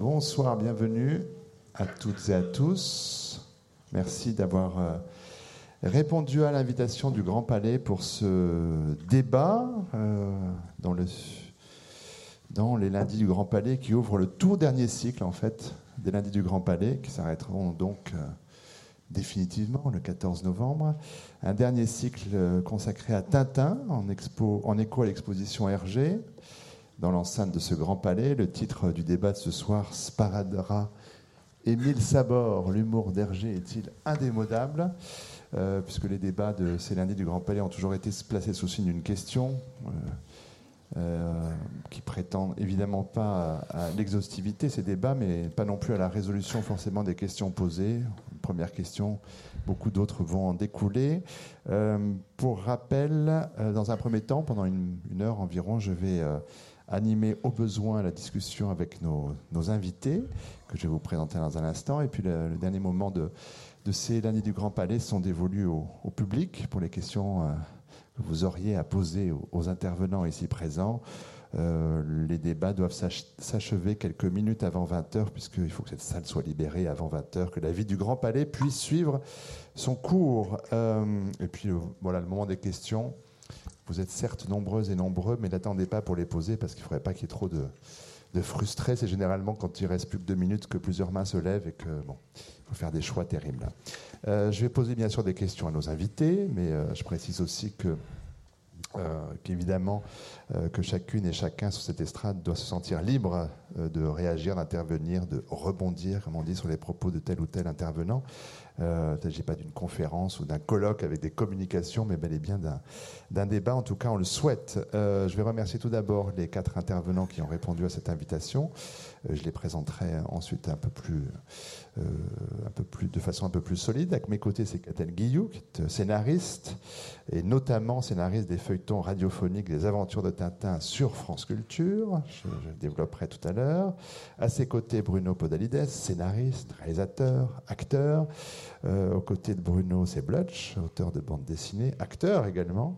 Bonsoir, bienvenue à toutes et à tous. Merci d'avoir euh, répondu à l'invitation du Grand Palais pour ce débat euh, dans, le, dans les lundis du Grand Palais qui ouvre le tout dernier cycle en fait des lundis du Grand Palais qui s'arrêteront donc euh, définitivement le 14 novembre. Un dernier cycle consacré à Tintin en, en écho à l'exposition Hergé dans l'enceinte de ce grand palais. Le titre du débat de ce soir, Sparadra. Émile Sabor, l'humour d'Hergé est-il indémodable? Euh, Puisque les débats de ces lundis du Grand Palais ont toujours été placés sous signe d'une question euh, euh, qui prétend évidemment pas à, l'exhaustivité, ces débats, mais pas non plus à la résolution forcément des questions posées. Première question, beaucoup d'autres vont en découler. pour rappel, dans un premier temps, pendant une heure environ, je vais animer au besoin la discussion avec nos, invités, que je vais vous présenter dans un instant. Et puis le, dernier moment de, ces lundis du Grand Palais sont dévolus au, public pour les questions euh, que vous auriez à poser aux, intervenants ici présents. Euh, les débats doivent s'achever quelques minutes avant 20h, puisqu'il faut que cette salle soit libérée avant 20h, que la vie du Grand Palais puisse suivre son cours. Euh, et puis voilà, le moment des questions. Vous êtes certes nombreuses et nombreux, mais n'attendez pas pour les poser parce qu'il ne faudrait pas qu'il y ait trop de, frustrés. C'est généralement quand il reste plus que deux minutes que plusieurs mains se lèvent et que bon, faut faire des choix terribles. Euh, je vais poser bien sûr des questions à nos invités, mais euh, je précise aussi que euh, qu'évidemment que chacune et chacun sur cette estrade doit se sentir libre de réagir, d'intervenir, de rebondir, comme on dit, sur les propos de tel ou tel intervenant. Euh, il ne s'agit pas d'une conférence ou d'un colloque avec des communications, mais bel et bien d'un débat. En tout cas, on le souhaite. Euh, je vais remercier tout d'abord les quatre intervenants qui ont répondu à cette invitation. Euh, je les présenterai ensuite un peu plus, un peu plus, de façon un peu plus solide. À mes côtés, c'est Catel Guillou, est scénariste, et notamment scénariste des feuilletons radiophoniques des aventures de Tintin sur France Culture. Je, je développerai tout à l'heure. À ses côtés, Bruno Podalides, scénariste, réalisateur, acteur. Euh, aux côtés de Bruno, c'est Blutch, auteur de bande dessinée, acteur également.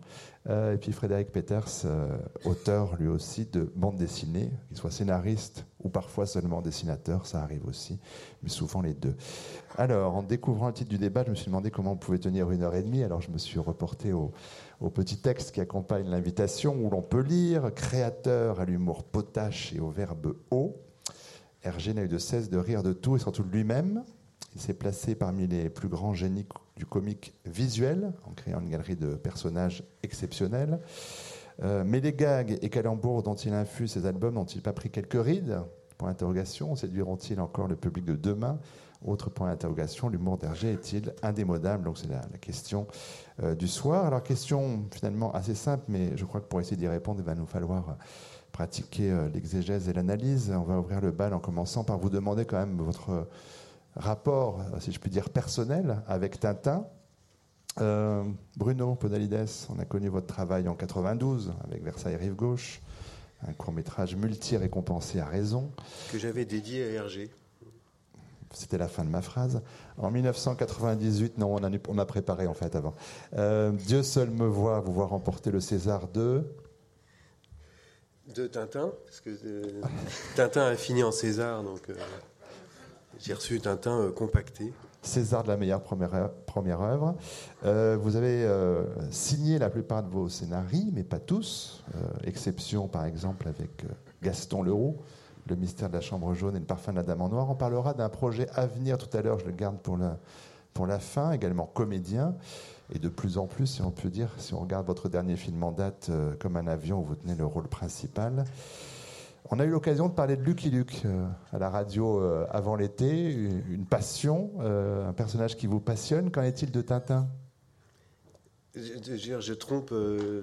Euh, et puis Frédéric Peters, euh, auteur lui aussi de bande dessinée, qu'il soit scénariste ou parfois seulement dessinateur, ça arrive aussi, mais souvent les deux. Alors, en découvrant le titre du débat, je me suis demandé comment on pouvait tenir une heure et demie, alors je me suis reporté au, au petit texte qui accompagne l'invitation, où l'on peut lire Créateur à l'humour potache et au verbe haut. Hergé n'a eu de cesse de rire de tout et surtout de lui-même. Il s'est placé parmi les plus grands génies du comique visuel, en créant une galerie de personnages exceptionnels. Euh, mais les gags et calembours dont il infuse ses albums n'ont-ils pas pris quelques rides? Point d'interrogation. Séduiront-ils encore le public de demain? Autre point d'interrogation. L'humour d'Hergé est-il indémodable? Donc c'est la, question euh, du soir. Alors question finalement assez simple, mais je crois que pour essayer d'y répondre, il va nous falloir pratiquer euh, l'exégèse et l'analyse. On va ouvrir le bal en commençant par vous demander quand même votre rapport, si je puis dire, personnel avec Tintin. Euh, Bruno Podalides, on a connu votre travail en 92 avec Versailles Rive Gauche, un court métrage multi-récompensé à raison. Que j'avais dédié à Hergé. C'était la fin de ma phrase. En 1998, non, on a, on a préparé en fait avant. Euh, Dieu seul me voit vous voir remporter le César de? De Tintin, parce que euh, Tintin a fini en César, donc. J'ai reçu Tintin euh, compacté. César de la meilleure première, première œuvre. Euh, vous avez euh, signé la plupart de vos scénarios, mais pas tous. exception, par exemple, avec Gaston Leroux, Le mystère de la chambre jaune et Le parfum de la dame en noir. On parlera d'un projet à venir tout à l'heure, je le garde pour la, pour la fin, également comédien. Et de plus en plus, si on peut dire, si on regarde votre dernier film en date, comme un avion où vous tenez le rôle principal. On a eu l'occasion de parler de Lucky Luke euh, à la radio euh, avant l'été, une passion, euh, un personnage qui vous passionne. Qu'en est-il de Tintin? Je, je, trompe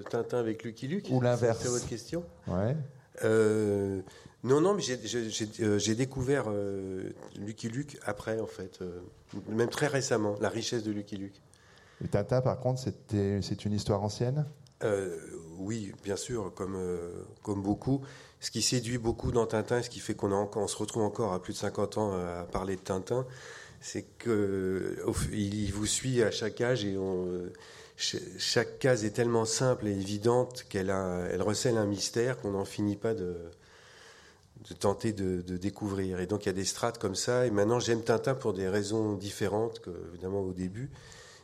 Tintin avec Lucky Luke. Ou l'inverse. C'est votre question? Ouais. non, non, mais j'ai découvert Lucky Luke après, en fait, même très récemment, la richesse de Lucky Luke. Et Tintin, par contre, c'est une histoire ancienne? Oui, bien sûr, comme, comme beaucoup ce qui séduit beaucoup dans Tintin, ce qui fait qu'on se retrouve encore à plus de 50 ans à parler de Tintin, c'est qu'il vous suit à chaque âge et chaque case est tellement simple et évidente qu'elle elle recèle un mystère qu'on n'en finit pas de, tenter de, découvrir. Et donc il y a des strates comme ça. Et maintenant j'aime Tintin pour des raisons différentes que évidemment au début.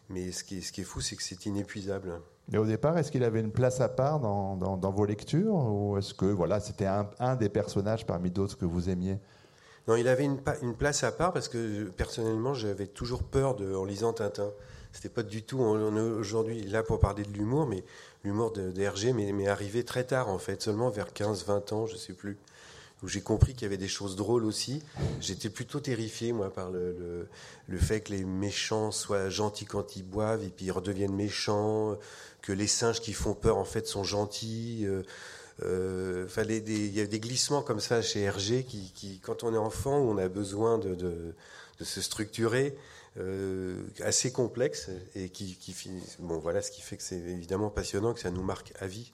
Mais ce qui est fou, c'est que c'est inépuisable. Et au départ, est-ce qu'il avait une place à part dans, dans, vos lectures Ou est-ce que voilà, c'était un, un, des personnages parmi d'autres que vous aimiez? Non, il avait une, une, place à part parce que personnellement, j'avais toujours peur de, en lisant Tintin. C'était pas du tout. On, est aujourd'hui là pour parler de l'humour, mais l'humour d'Hergé m'est arrivé très tard en fait, seulement vers 15-20 ans, je sais plus où j'ai compris qu'il y avait des choses drôles aussi. J'étais plutôt terrifié, moi, par le, fait que les méchants soient gentils quand ils boivent et puis ils redeviennent méchants, que les singes qui font peur, en fait, sont gentils. Euh, euh, il y a des glissements comme ça chez Hergé qui, quand on est enfant, on a besoin de se structurer, euh, assez complexe et qui, qui bon voilà ce qui fait que c'est évidemment passionnant, que ça nous marque à vie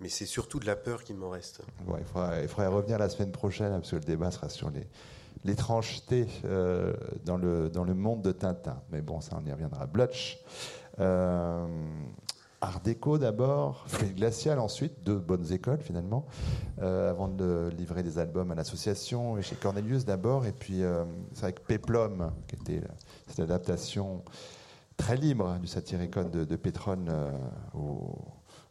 mais c'est surtout de la peur qui m'en reste. il, faudrait, revenir la semaine prochaine, parce que le débat sera sur l'étrangeté euh, dans, le, monde de Tintin. Mais bon, ça, on y reviendra. Blutch, euh, Art déco d'abord, Fluide glacial ensuite, deux bonnes écoles finalement, euh, avant de livrer des albums à l'association et chez Cornelius d'abord, et puis c'est avec Peplum, qui était cette adaptation très libre du Satyricon de, de Pétrone au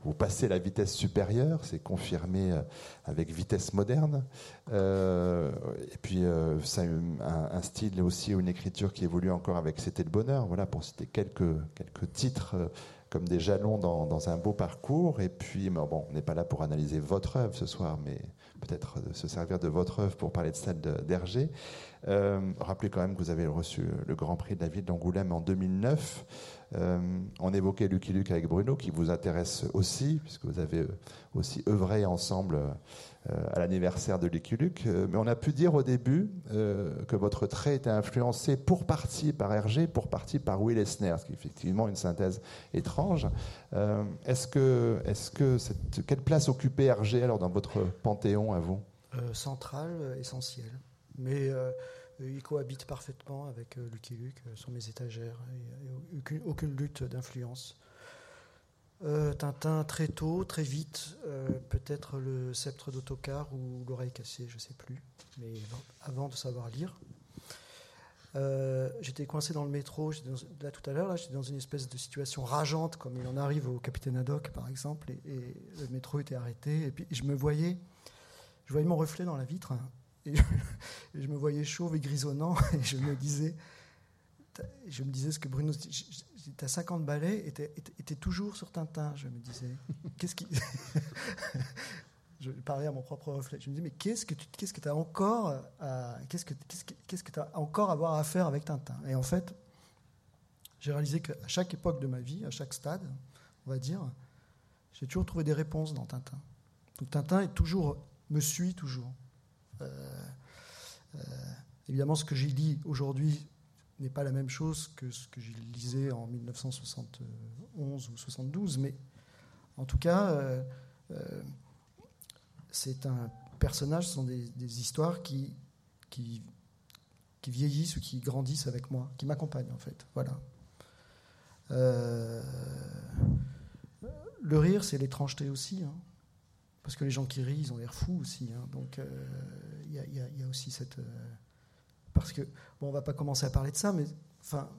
vous passez la vitesse supérieure, c'est confirmé euh, avec vitesse moderne. Euh, et puis, euh, ça un, un, style aussi, une écriture qui évolue encore avec C'était le bonheur, voilà, pour citer quelques, quelques titres comme des jalons dans, dans, un beau parcours. Et puis, bon, on n'est pas là pour analyser votre œuvre ce soir, mais peut-être se servir de votre œuvre pour parler de celle d'Hergé. rappelez quand même que vous avez reçu le Grand Prix de la ville d'Angoulême en 2009. Euh, on évoquait Lucky Luke avec Bruno, qui vous intéresse aussi, puisque vous avez euh, aussi œuvré ensemble euh, à l'anniversaire de Lucky Luke. mais on a pu dire au début que votre trait était influencé pour partie par Hergé, pour partie par Will Esner, ce qui est effectivement une synthèse étrange. est-ce que, est-ce que quelle place occupait Hergé alors dans votre panthéon à vous? Centrale, essentielle. Mais euh, il cohabite parfaitement avec euh, Lucky Luke euh, sur mes étagères. Aucune, lutte d'influence. Tintin très tôt, très vite, peut-être le sceptre d'autocar ou l'oreille cassée, je ne sais plus, mais avant de savoir lire. j'étais coincé dans le métro, là tout à l'heure, j'étais dans une espèce de situation rageante, comme il en arrive au capitaine Haddock par exemple, et, et, le métro était arrêté, et puis je me voyais, je voyais mon reflet dans la vitre, Et je, me voyais chauve et grisonnant et je me disais, je me disais ce que Bruno à 50 balais, était, était, toujours sur Tintin. Je me disais, qu'est-ce qui. je parlais à mon propre reflet. Je me disais, mais qu'est-ce que tu qu'est-ce que as encore à, qu'est-ce que, qu'est-ce que, encore à avoir à faire avec Tintin? Et en fait, j'ai réalisé qu'à chaque époque de ma vie, à chaque stade, on va dire, j'ai toujours trouvé des réponses dans Tintin. Donc Tintin est toujours, me suit toujours. Euh, euh, évidemment, ce que j'ai dit aujourd'hui n'est pas la même chose que ce que j'ai lisais en 1971 ou 72, mais en tout cas, euh, c'est un personnage, ce sont des, histoires qui, vieillissent ou qui grandissent avec moi, qui m'accompagnent en fait. Voilà. le rire, c'est l'étrangeté aussi. Hein. Parce que les gens qui rient, ils ont l'air fous aussi. Hein. Donc, il y, a aussi cette. Euh, parce que, bon, on va pas commencer à parler de ça, mais enfin.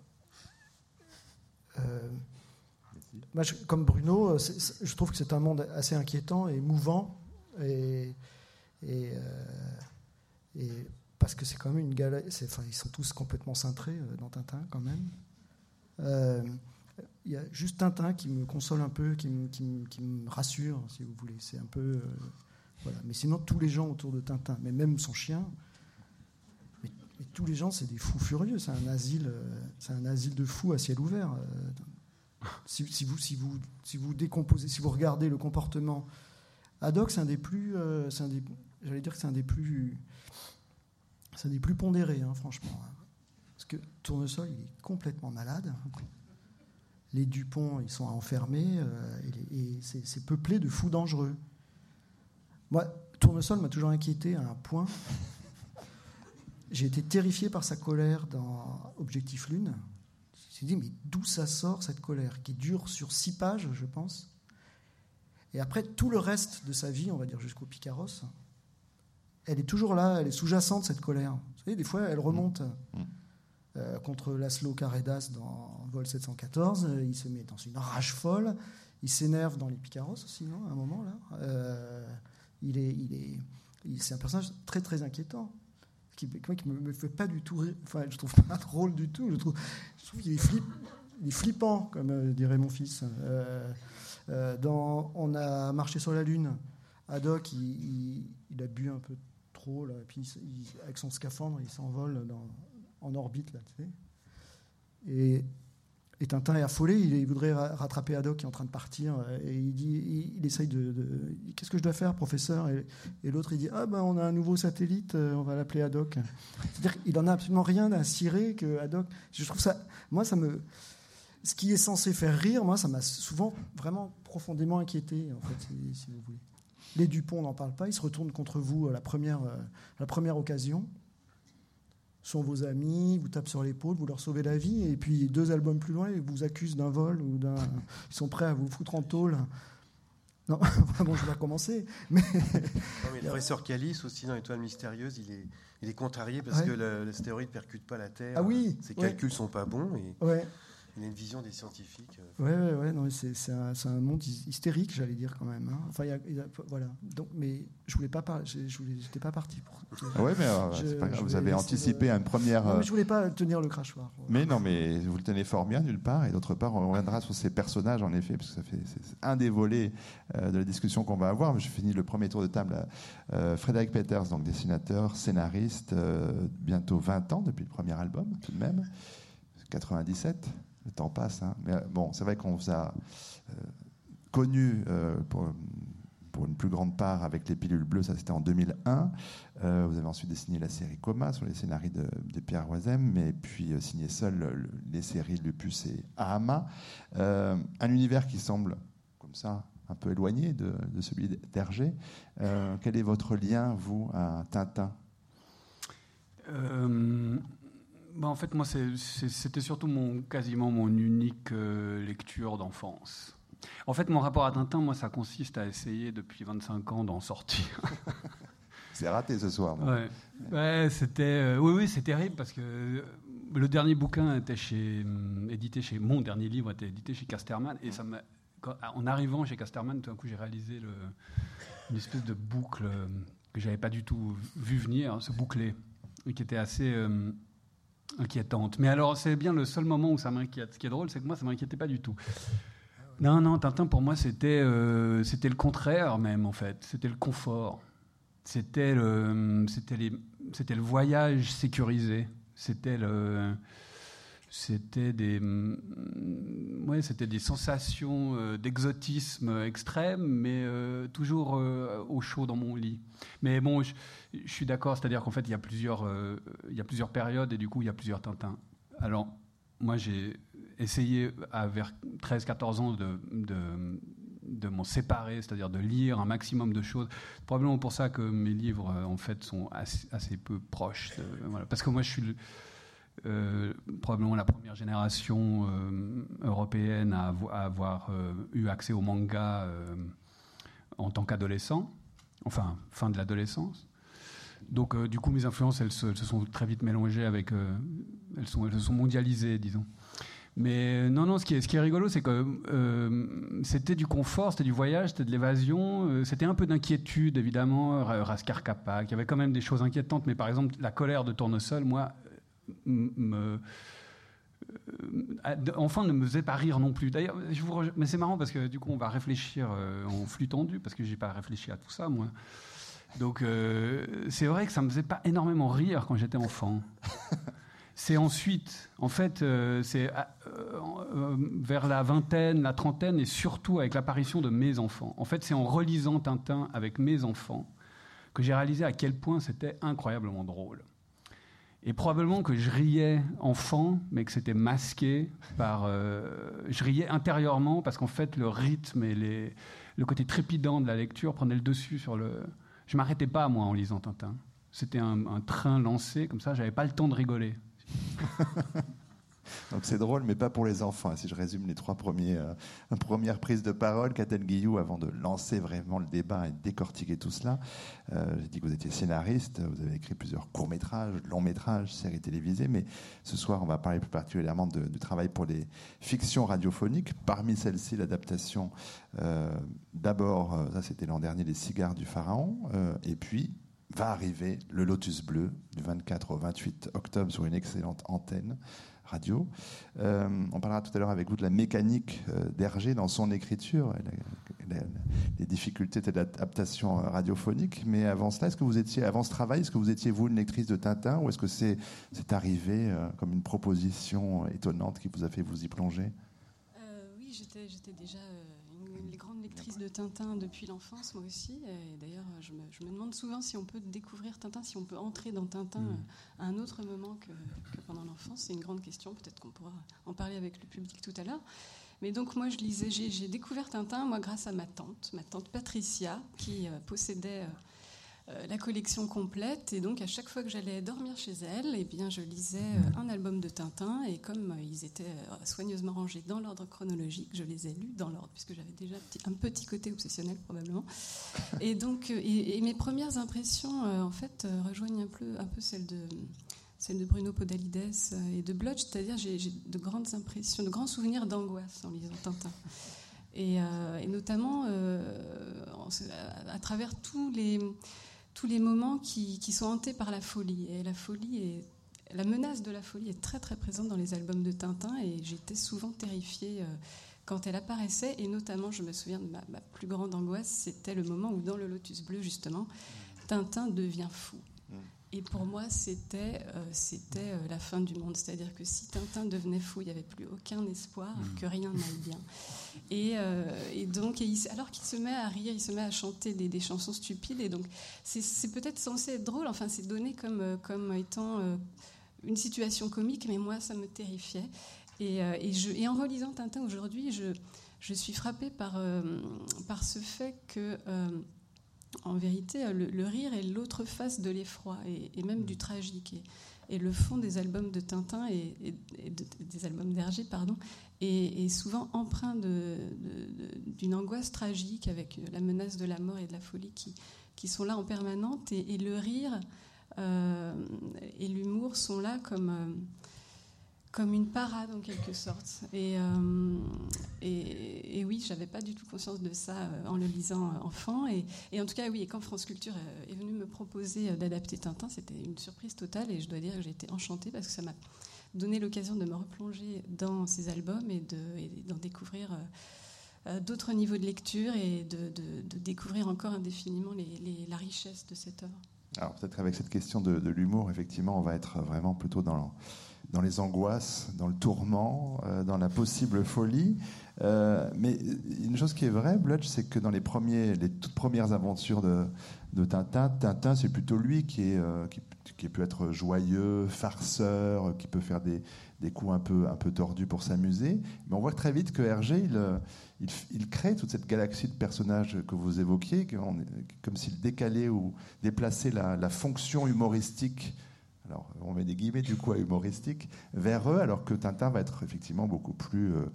Euh, moi, comme Bruno, euh, je trouve que c'est un monde assez inquiétant et mouvant. Et, et, parce que c'est quand même une galère. Enfin, ils sont tous complètement cintrés dans Tintin, quand même. Il y a juste Tintin qui me console un peu, qui me, rassure, si vous voulez. C'est un peu. Mais sinon, tous les gens autour de Tintin, mais même son chien, mais, tous les gens, c'est des fous furieux. C'est un asile, euh, c'est un asile de fous à ciel ouvert. Euh. Si, vous, si, vous, si vous décomposez, si vous regardez le comportement, Haddock, c'est un des plus, euh, un des, j'allais dire que c'est un des plus, c'est un des plus pondérés, hein, franchement. Parce que Tournesol, il est complètement malade. Les Dupont, ils sont enfermés, et c'est peuplé de fous dangereux. Moi, Tournesol m'a toujours inquiété à un point. J'ai été terrifié par sa colère dans Objectif Lune. Je me suis dit, mais d'où ça sort cette colère qui dure sur six pages, je pense? Et après, tout le reste de sa vie, on va dire jusqu'au Picaros, elle est toujours là, elle est sous-jacente, cette colère. Vous savez, des fois, elle remonte. Mmh. Euh, contre Laszlo Carredas dans Vol 714. Euh, il se met dans une rage folle. Il s'énerve dans les Picaros aussi, non À un moment, là. Euh, il est, il est, c'est un personnage très, très inquiétant. Qui, qui me, fait pas du tout. Enfin, je trouve pas drôle du tout. Je trouve, je qu'il est, flippant, comme dirait mon fils. dans, on a marché sur la Lune. Haddock, il, il, a bu un peu trop, là, puis avec son scaphandre, il s'envole dans, en orbite, là, tu. Et, et, Tintin est affolé, il, voudrait rattraper Haddock qui est en train de partir, et il dit, il, essaye de, qu'est-ce que je dois faire, professeur? Et, l'autre il dit, ah ben on a un nouveau satellite, euh, on va l'appeler Haddock. C'est-à-dire qu'il en a absolument rien à cirer que Haddock. Je trouve ça, moi ça me, ce qui est censé faire rire, moi ça m'a souvent vraiment profondément inquiété, en fait, si, vous voulez. Les Dupont n'en parlent pas, ils se retournent contre vous à la première, euh, à la première occasion sont vos amis, vous tapent sur l'épaule, vous leur sauvez la vie, et puis deux albums plus loin, ils vous accusent d'un vol ou d'un. Ils sont prêts à vous foutre en tôle. Non, bon, je vais recommencer. Mais... le professeur Calice, aussi dans Étoile mystérieuse, il est, il est contrarié parce que l'astéroïde ne percute pas la Terre. Ah oui Ses calculs ne sont pas bons. Et... Ouais il a une vision des scientifiques. Oui, ouais, ouais, non, c'est, un, un, monde hystérique, j'allais dire quand même. Hein. Enfin, y a, voilà. Donc, mais je voulais pas parler, je, j'étais pas parti pour. Ah ouais, mais euh, vous avez anticipé une première. Non, mais je voulais pas tenir le crachoir. Mais non, mais vous le tenez fort bien d'une part, et d'autre part, on reviendra sur ces personnages en effet, parce que ça fait c'est un des volets euh, de la discussion qu'on va avoir. Je finis le premier tour de table. Euh, Frédéric Peters, donc dessinateur, scénariste, bientôt 20 ans depuis le premier album, tout de même, 97 le temps passe. Hein. Mais euh, bon, c'est vrai qu'on vous a euh, connu euh, pour, une plus grande part avec les pilules bleues, ça c'était en 2001. vous avez ensuite dessiné la série Coma sur les scénarios de, Pierre Roisem, mais puis signé seul les séries Lupus et Ahama. un univers qui semble comme ça un peu éloigné de, celui d'Hergé. quel est votre lien, vous, à Tintin? Bah, en fait, moi, c'était surtout mon, quasiment mon unique euh, lecture d'enfance. En fait, mon rapport à Tintin, moi, ça consiste à essayer depuis 25 ans d'en sortir. c'est raté ce soir. Ouais. ouais c'était, euh, oui, oui, c'est terrible parce que euh, le dernier bouquin était chez, édité chez, mon dernier livre était édité chez Casterman et ça en arrivant chez Casterman, tout d'un coup, j'ai réalisé le, une espèce de boucle que j'avais pas du tout vu venir, hein, ce bouclé, qui était assez inquiétante. Mais alors, c'est bien le seul moment où ça m'inquiète. Ce qui est drôle, c'est que moi, ça m'inquiétait pas du tout. Non, non, Tintin, pour moi, c'était euh, c'était le contraire même, en fait. C'était le confort. C'était le, c'était le voyage sécurisé. C'était le c'était des, mm, ouais, c'était des sensations euh, d'exotisme extrême, mais euh, toujours euh, au chaud dans mon lit. Mais bon, je, suis d'accord, c'est-à-dire qu'en fait, il y, a plusieurs, il y a plusieurs périodes et du coup, il y a plusieurs Tintins. Alors, moi, j'ai essayé à vers 13-14 ans de, de, de m'en séparer, c'est-à-dire de lire un maximum de choses. Probablement pour ça que mes livres, en fait, sont assez, peu proches. voilà. Parce que moi, je suis euh, probablement la première génération euh, européenne à, avoir euh, eu accès au manga en tant qu'adolescent, enfin fin de l'adolescence. Donc du coup mes influences elles se, sont très vite mélangées avec, elles, sont, elles se sont mondialisées disons. Mais non, non, ce qui est, ce qui est rigolo, c'est que c'était du confort, c'était du voyage, c'était de l'évasion, c'était un peu d'inquiétude, évidemment, Raskar Kappa, il y avait quand même des choses inquiétantes, mais par exemple, la colère de Tournesol, moi, me, euh, enfin ne me faisait pas rire non plus. D'ailleurs, mais c'est marrant parce que du coup, on va réfléchir euh, en flux tendu parce que j'ai pas réfléchi à tout ça, moi. Donc, euh, c'est vrai que ça me faisait pas énormément rire quand j'étais enfant. c'est ensuite, en fait, c'est vers la vingtaine, la trentaine, et surtout avec l'apparition de mes enfants. En fait, c'est en relisant Tintin avec mes enfants que j'ai réalisé à quel point c'était incroyablement drôle. Et probablement que je riais enfant, mais que c'était masqué par. Euh, je riais intérieurement parce qu'en fait, le rythme et le côté trépidant de la lecture prenaient le dessus sur le. Je m'arrêtais pas, moi, en lisant Tintin. C'était un, train lancé, comme ça, j'avais pas le temps de rigoler. Donc c'est drôle, mais pas pour les enfants. Si je résume les trois euh, premières prises de parole, Catel Guillou, avant de lancer vraiment le débat et de décortiquer tout cela, euh, j'ai dit que vous étiez scénariste, vous avez écrit plusieurs courts-métrages, longs-métrages, séries télévisées, mais ce soir, on va parler plus particulièrement du travail pour les fictions radiophoniques. Parmi celles-ci, l'adaptation, euh, d'abord, ça c'était l'an dernier, Les cigares du pharaon, et puis va arriver le Lotus Bleu du 24 au 28 octobre sur une excellente antenne radio. Euh, on parlera tout à l'heure avec vous de la mécanique euh, d'Hergé dans son écriture, les difficultés de l'adaptation radiophonique. Mais avant cela, est-ce que vous étiez, avant ce travail, est-ce que vous étiez vous une lectrice de Tintin ou est-ce que c'est arrivé euh, comme une proposition étonnante qui vous a fait vous y plonger? Oui, j'étais déjà de Tintin depuis l'enfance, moi aussi. d'ailleurs, je me, demande souvent si on peut découvrir Tintin, si on peut entrer dans Tintin mm. à un autre moment que, pendant l'enfance. C'est une grande question. Peut-être qu'on pourra en parler avec le public tout à l'heure. Mais donc, moi, je lisais, j'ai découvert Tintin, moi, grâce à ma tante, ma tante Patricia, qui euh, possédait. Euh, euh, la collection complète. Et donc, à chaque fois que j'allais dormir chez elle, eh bien, je lisais euh, un album de Tintin. Et comme euh, ils étaient soigneusement rangés dans l'ordre chronologique, je les ai lus dans l'ordre, puisque j'avais déjà un petit côté obsessionnel, probablement. Et donc, et, mes premières impressions, en fait, rejoignent un peu, un peu celles de de Bruno Podalides et de Blotch, c'est-à-dire j'ai de grandes impressions, de grands souvenirs d'angoisse en lisant Tintin. Et notamment à, travers tous les, tous les moments qui, sont hantés par la folie. Et la folie est, la menace de la folie est très très présente dans les albums de Tintin et j'étais souvent terrifiée euh, quand elle apparaissait. Et notamment, je me souviens de ma, plus grande angoisse, c'était le moment où dans le Lotus Bleu, justement, Tintin devient fou. Et pour moi, c'était euh, c'était euh, la fin du monde. C'est-à-dire que si Tintin devenait fou, il n'y avait plus aucun espoir que rien n'aille bien. Euh, et, donc, alors qu'il se met à rire, il se met à chanter des, chansons stupides. Et donc, c'est peut-être censé être drôle. Enfin, c'est donné comme, comme étant une situation comique, mais moi, ça me terrifiait. Et, je, et en relisant Tintin aujourd'hui, je, je, suis frappée par, par ce fait que en vérité, le, rire est l'autre face de l'effroi et, même du tragique. Et, le fond des albums de Tintin et, des albums d'Hergé, pardon, est, souvent empreint d'une angoisse tragique avec la menace de la mort et de la folie qui, qui sont là en permanente. Et, le rire euh, et l'humour sont là comme euh, comme une parade en quelque sorte. Et, euh, et, et, oui, j'avais pas du tout conscience de ça euh, en le lisant euh, enfant. Et, en tout cas, oui, quand France Culture est venu me proposer d'adapter Tintin, c'était une surprise totale. Et je dois dire que j'ai été enchantée parce que ça m'a donné l'occasion de me replonger dans ces albums et d'en découvrir d'autres niveaux de lecture et de, découvrir encore indéfiniment la richesse de cette œuvre. Alors peut-être avec cette question de, l'humour, effectivement, on va être vraiment plutôt dans dans les angoisses, dans le tourment, euh, dans la possible folie. Euh, mais une chose qui est vraie, Bludge, c'est que dans les, premiers, les toutes premières aventures de, Tintin, Tintin, c'est plutôt lui qui, est, euh, qui, peut être joyeux, farceur, qui peut faire des, des coups un peu, un peu tordus pour s'amuser. Mais on voit très vite que Hergé, il, il, il, crée toute cette galaxie de personnages que vous évoquiez, comme s'il décalait ou déplaçait la, la fonction humoristique alors on met des guillemets du coup à humoristique, vers eux, alors que Tintin va être effectivement beaucoup plus euh,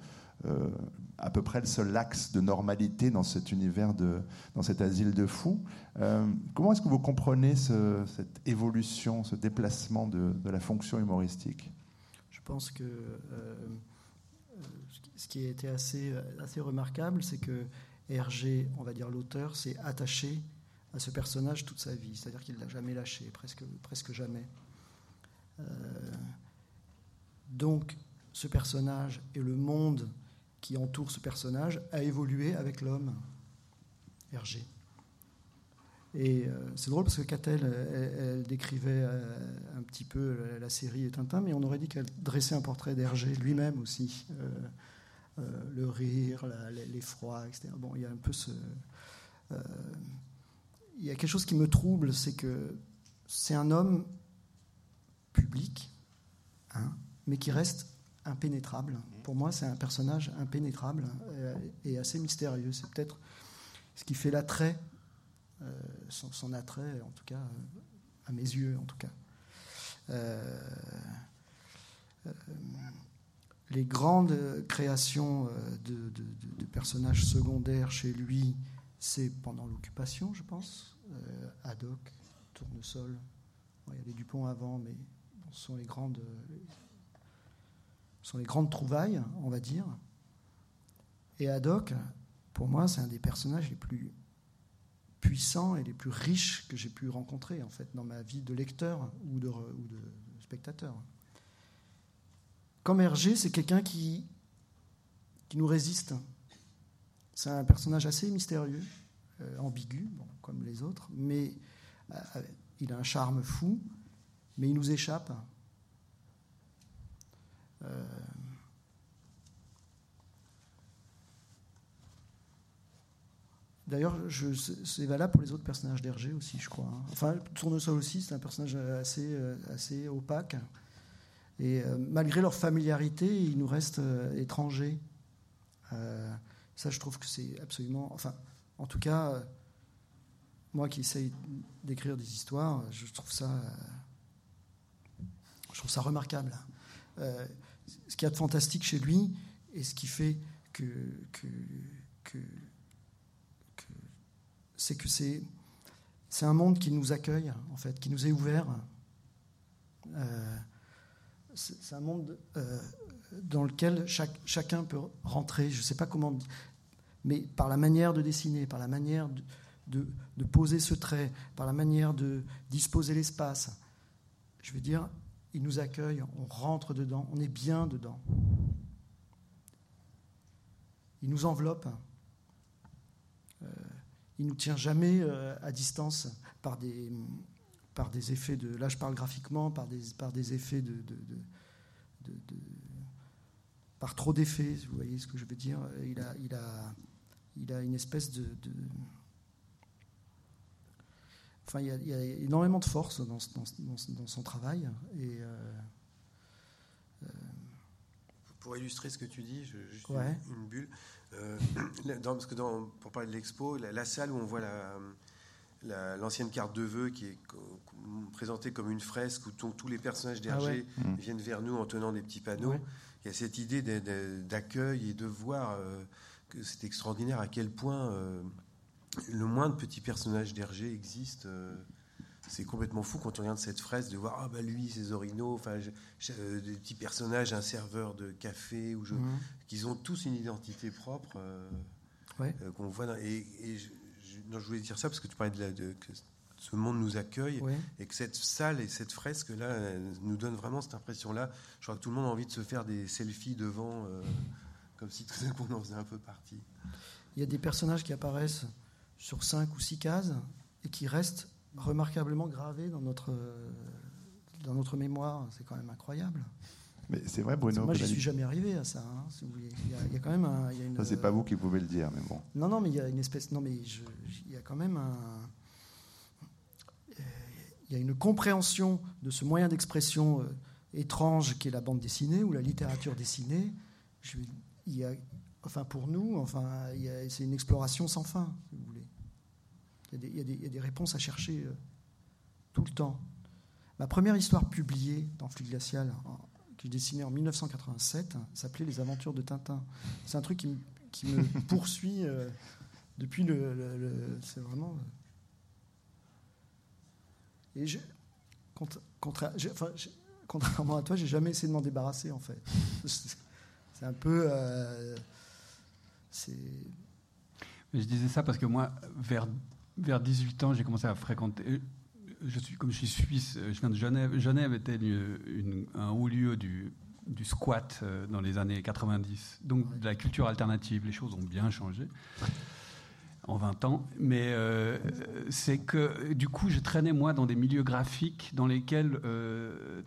euh, à peu près le seul axe de normalité dans cet univers, de, dans cet asile de fous. Euh, comment est-ce que vous comprenez cette évolution, ce déplacement de, la fonction humoristique? Je pense que ce qui a été assez, assez remarquable, c'est que Hergé, on va dire l'auteur, s'est attaché à ce personnage toute sa vie, c'est-à-dire qu'il ne l'a jamais lâché, presque, presque jamais. Euh, donc, ce personnage et le monde qui entoure ce personnage a évolué avec l'homme, Hergé. Et euh, c'est drôle parce que Catel, elle, décrivait euh, un petit peu la, série et Tintin, mais on aurait dit qu'elle dressait un portrait d'Hergé lui-même aussi. le rire, l'effroi, etc. Bon, il y a un peu ce. il y a quelque chose qui me trouble, c'est que c'est un homme public, hein, mais qui reste impénétrable. Pour moi, c'est un personnage impénétrable euh, et assez mystérieux. C'est peut-être ce qui fait l'attrait, euh, son, attrait, en tout cas, euh, à mes yeux, en tout cas. les grandes créations de, de, personnages secondaires chez lui, c'est pendant l'occupation, je pense. Haddock, Tournesol, il y a les Dupont avant, mais sont les grandes, sont les grandes trouvailles, on va dire. Et Haddock, pour moi, c'est un des personnages les plus puissants et les plus riches que j'ai pu rencontrer en fait dans ma vie de lecteur ou de, spectateur. Comme Hergé, c'est quelqu'un qui, qui nous résiste. C'est un personnage assez mystérieux, euh, ambigu, comme les autres, mais euh, il a un charme fou, mais il nous échappe. Euh, D'ailleurs, c'est valable pour les autres personnages d'Hergé aussi, je crois. Hein. Enfin, Tournesol aussi, c'est un personnage assez, euh, assez opaque. Et euh, malgré leur familiarité, ils nous restent étrangers. ça, je trouve que c'est absolument. Enfin, en tout cas, moi qui essaye d'écrire des histoires, je trouve ça. Je trouve ça remarquable. ce qu'il y a de fantastique chez lui, et ce qui fait que, c'est que c'est, un monde qui nous accueille, en fait, qui nous est ouvert. Euh, c'est un monde euh, dans lequel chacun peut rentrer, je ne sais pas comment, mais par la manière de dessiner, par la manière de, de, poser ce trait, par la manière de disposer l'espace. Je veux dire, il nous accueille, on rentre dedans, on est bien dedans. Il nous enveloppe. Euh, il nous tient jamais euh, à distance par des, par des effets de. Là, je parle graphiquement, par des, par des effets de. par trop d'effets, vous voyez ce que je veux dire. Il a, il a, il a une espèce de. Enfin, il y, a, énormément de force dans, dans, son travail. Et. Euh, euh, pour illustrer ce que tu dis, je, juste une, bulle. Euh, parce que dans, pour parler de l'expo, la, salle où on voit l'ancienne carte de vœux qui est présentée comme une fresque où tous les personnages ah d'Hergé mmh. viennent vers nous en tenant des petits panneaux. Il y a cette idée d'accueil et de voir euh, que c'est extraordinaire à quel point euh, le moindre petit personnage d'Hergé existe c'est complètement fou quand on regarde cette fraise de voir ah bah lui c'est Zorino enfin euh, des petits personnages un serveur de café ou je, mhm. qu'ils ont tous une identité propre euh, euh, qu'on voit et, je, voulais dire ça parce que tu parlais de, la, de que ce monde nous accueille et que cette salle et cette fresque là nous donne vraiment cette impression là je crois que tout le monde a envie de se faire des selfies devant comme si tout d'un coup on en faisait un peu partie. Il y a des personnages qui apparaissent sur cinq ou six cases et qui restent remarquablement gravé dans notre, dans notre mémoire. C'est quand même incroyable. Mais c'est vrai, Bruno. Moi, je suis jamais arrivé à ça. Hein, il, y a, quand même un, Ça, c'est pas vous qui pouvez le dire, mais bon. Non, non, mais il y a une espèce. Non, mais il y a quand même un. Il y a une compréhension de ce moyen d'expression euh, étrange qu'est la bande dessinée ou la littérature dessinée. Je, il y a, enfin, pour nous, enfin, c'est une exploration sans fin, si vous voulez. Il y, a des, réponses à chercher euh, tout le temps. Ma première histoire publiée dans Flux Glacial, que je dessinais en 1987, s'appelait Les Aventures de Tintin. C'est un truc qui, me poursuit euh, depuis le. c'est vraiment. Euh, et je, contrairement à toi, j'ai jamais essayé de m'en débarrasser en fait. C'est un peu. c'est. Je disais ça parce que moi, vers vers 18 ans, j'ai commencé à fréquenter. Euh, je suis, comme je suis suisse, euh, je viens de Genève. Genève était un haut lieu du, du, squat euh, dans les années 90. Donc de la culture alternative, les choses ont bien changé en 20 ans. Mais c'est que du coup, je traînais moi dans des milieux graphiques dans lesquels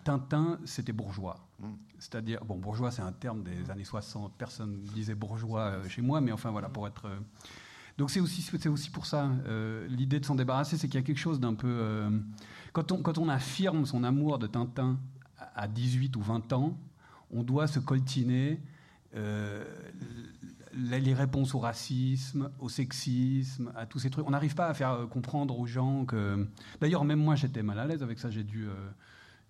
Tintin, c'était bourgeois. Mm. C'est-à-dire, bon, bourgeois, c'est un terme des années 60. Personne disait bourgeois chez moi, mais enfin voilà, pour être donc c'est aussi, aussi pour ça, euh, l'idée de s'en débarrasser, c'est qu'il y a quelque chose d'un peu... Euh, quand, on, quand on affirme son amour de Tintin à 18 ou 20 ans, on doit se coltiner euh, les réponses au racisme, au sexisme, à tous ces trucs. On n'arrive pas à faire comprendre aux gens que... D'ailleurs, même moi, j'étais mal à l'aise avec ça. J'ai dû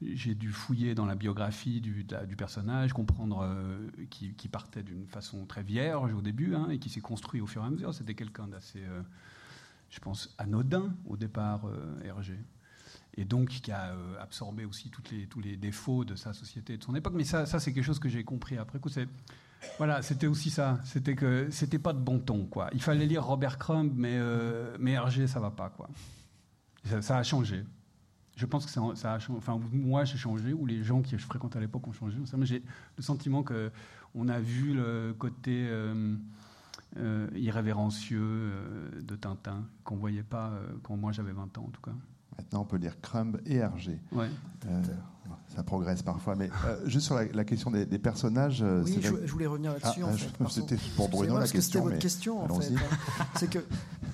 j'ai dû fouiller dans la biographie du, personnage, comprendre euh, qui partait d'une façon très vierge au début hein, et qui s'est construit au fur et à mesure. C'était quelqu'un d'assez, euh, je pense, anodin au départ, euh, Hergé. Et donc qui a absorbé aussi tous les défauts de sa société et de son époque. Mais ça, c'est quelque chose que j'ai compris après coup. C'est, voilà, c'était aussi ça. C'était que c'était pas de bon ton, quoi. Il fallait lire Robert Crumb, mais, mais Hergé, ça va pas, quoi. ça a changé je pense que ça, a changé. Enfin, moi, j'ai changé, ou les gens que je fréquente à l'époque ont changé. J'ai le sentiment qu'on a vu le côté euh, euh, irrévérencieux euh, de Tintin, qu'on ne voyait pas quand moi j'avais 20 ans, en tout cas. Maintenant, on peut lire Crumb et Hergé. Ouais. ça progresse parfois. Mais juste sur la, question des, personnages. oui, je, voulais revenir là-dessus. Ah, C'était pour Bruno la question. C'était votre question, en fait. Hein. C'est que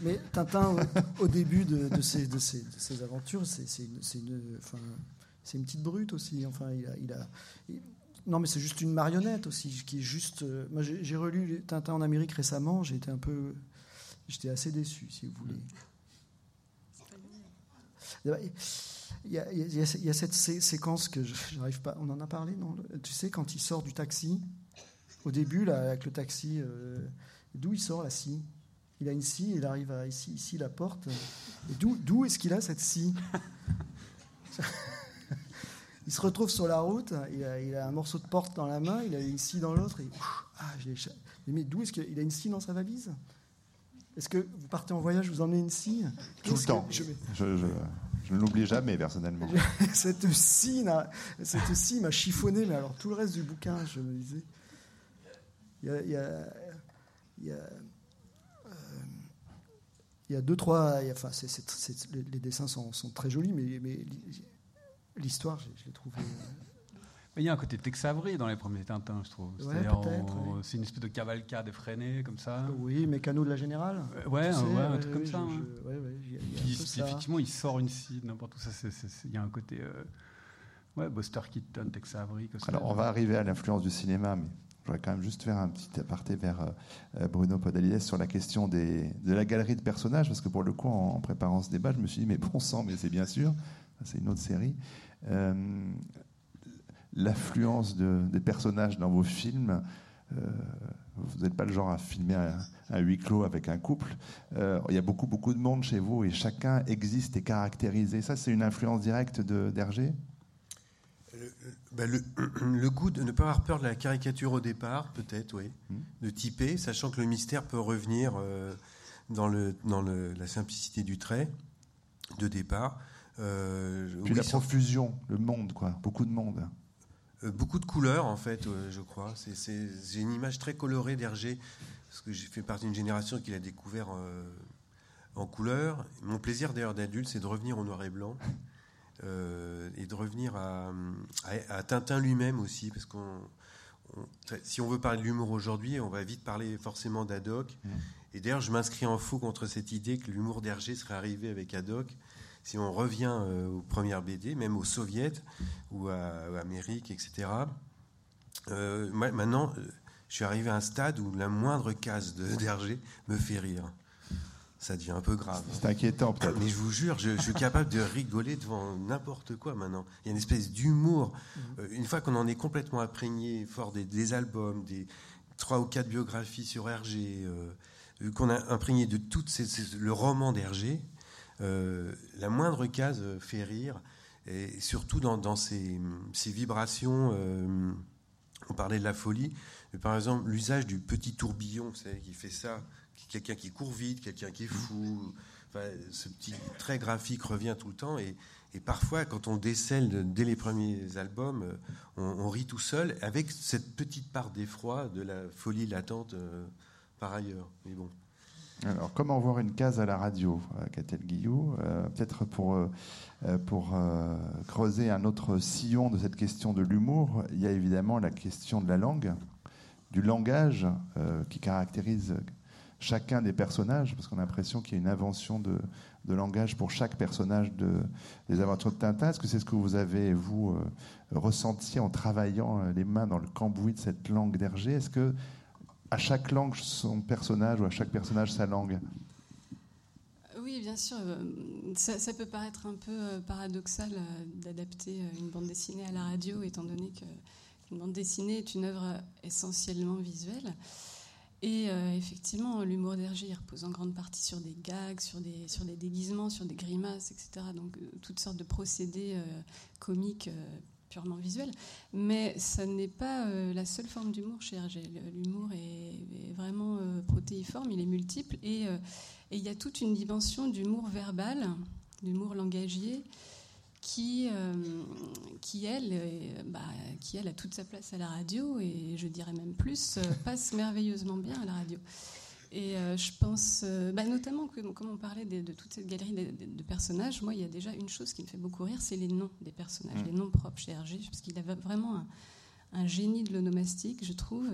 mais Tintin, au, début de, de, ses, de, ses, aventures, c'est une, une, enfin, une, petite brute aussi. Enfin, il a, il a non, mais c'est juste une marionnette aussi, qui est juste. Euh, moi, j'ai relu Tintin en Amérique récemment. J'ai été un peu, j'étais assez déçu, si vous voulez. Il y, a, cette séquence que j'arrive pas. On en a parlé, non Tu sais, quand il sort du taxi, au début, là, avec le taxi, euh, d'où il sort la scie? Il a une scie, il arrive à ici, ici la porte. D'où est-ce qu'il a cette scie? Il se retrouve sur la route, il a, un morceau de porte dans la main, il a une scie dans l'autre. Et, ah, mais d'où est-ce qu'il a une scie dans sa valise? Est-ce que vous partez en voyage, vous emmenez une scie? Tout le temps. Je, ne l'oublie jamais, personnellement. cette scie m'a chiffonné, mais alors tout le reste du bouquin, je me disais. il y a il y a deux, trois. Enfin, les dessins sont, très jolis, mais, mais l'histoire, je, l'ai trouvé. Euh, il y a un côté Tex Avery dans les premiers Tintins, je trouve. C'est une espèce de cavalcade effrénée, comme ça. Oui, Mécano de la Générale. Euh, ouais, un truc comme ça. Hein. effectivement, il sort une scie, n'importe où. Il y a un côté. Euh, ouais, Buster Keaton, Tex Avery. Alors, on va arriver à l'influence du cinéma, mais je voudrais quand même juste faire un petit aparté vers euh, Bruno Podalides sur la question des, de la galerie de personnages, parce que pour le coup, en, préparant ce débat, je me suis dit, mais bon sang, mais c'est bien sûr, c'est une autre série. Euh, L'affluence de, des personnages dans vos films, euh, vous n'êtes pas le genre à filmer un, huis clos avec un couple. Euh, il y a beaucoup, beaucoup de monde chez vous et chacun existe et caractérisé. Ça, c'est une influence directe d'Hergé? Bah, le, goût de ne pas avoir peur de la caricature au départ, peut-être, oui. Hmm. De typer, sachant que le mystère peut revenir euh, dans, le, dans le, la simplicité du trait de départ. Puis la profusion, le monde, quoi. Beaucoup de monde. Euh, beaucoup de couleurs, en fait, je crois. J'ai une image très colorée d'Hergé, parce que j'ai fait partie d'une génération qui l'a découvert en couleur. Mon plaisir, d'ailleurs, d'adulte, c'est de revenir au noir et blanc. Euh, et de revenir à, à, Tintin lui-même aussi, parce qu'on si on veut parler de l'humour aujourd'hui, on va vite parler forcément d'Adoc. Mmh. Et d'ailleurs, je m'inscris en faux contre cette idée que l'humour d'Hergé serait arrivé avec Adoc. Si on revient euh, aux premières BD, même aux soviets ou à, Amérique, etc. Euh, maintenant, je suis arrivé à un stade où la moindre case d'Hergé me fait rire ça devient un peu grave. C'est inquiétant peut-être. Mais je vous jure, je, suis capable de rigoler devant n'importe quoi maintenant. Il y a une espèce d'humour. Euh, une fois qu'on en est complètement imprégné, fort des, albums, des trois ou quatre biographies sur Hergé, euh, qu'on a imprégné de tout le roman d'Hergé, euh, la moindre case fait rire. Et surtout dans, ces, vibrations, on parlait de la folie, par exemple l'usage du petit tourbillon, qui fait ça quelqu'un qui court vite, quelqu'un qui est fou. ce petit trait graphique revient tout le temps et, parfois, quand on décèle dès les premiers albums, euh, on, rit tout seul avec cette petite part d'effroi de la folie latente euh, par ailleurs. Mais bon. Alors, comment voir une case à la radio, Catel euh, Guillou Peut-être pour, pour creuser un autre sillon de cette question de l'humour, il y a évidemment la question de la langue, du langage qui caractérise chacun des personnages, parce qu'on a l'impression qu'il y a une invention de, langage pour chaque personnage de, des aventures de Tintin. Est-ce que c'est ce que vous avez, vous, euh, ressenti en travaillant euh, les mains dans le cambouis de cette langue d'Hergé? Est-ce que à chaque langue son personnage ou à chaque personnage sa langue Oui, bien sûr. Ça, peut paraître un peu paradoxal d'adapter une bande dessinée à la radio, étant donné qu'une bande dessinée est une œuvre essentiellement visuelle. Et effectivement, l'humour d'Hergé repose en grande partie sur des gags, sur des, sur des déguisements, sur des grimaces, etc. Donc toutes sortes de procédés comiques purement visuel. Mais ça n'est pas euh, la seule forme d'humour chez Hergé. L'humour est, vraiment euh, protéiforme, il est multiple. Euh, et, il y a toute une dimension d'humour verbal, d'humour langagier, qui, qui, elle, bah, qui, elle, a toute sa place à la radio, et je dirais même plus, passe merveilleusement bien à la radio. Et euh, je pense, euh, bah, notamment, que, comme on parlait de, toute cette galerie de, personnages, moi, il y a déjà une chose qui me fait beaucoup rire, c'est les noms des personnages, mm. les noms propres chez Hergé, parce qu'il avait vraiment un, génie de l'onomastique, je trouve.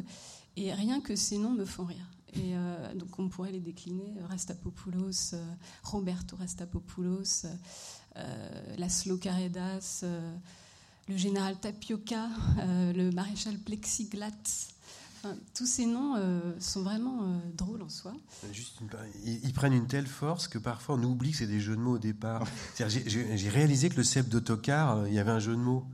Et rien que ces noms me font rire. Et euh, donc, on pourrait les décliner Rastapopoulos, Roberto Rastapopoulos, Laszlo Caredas, le général Tapioca, le maréchal Plexiglat tous ces noms euh, sont vraiment euh, drôles en soi. Juste ils, prennent une telle force que parfois on oublie que c'est des jeux de mots au départ. J'ai réalisé que le cep d'autocar, euh, il y avait un jeu de mots.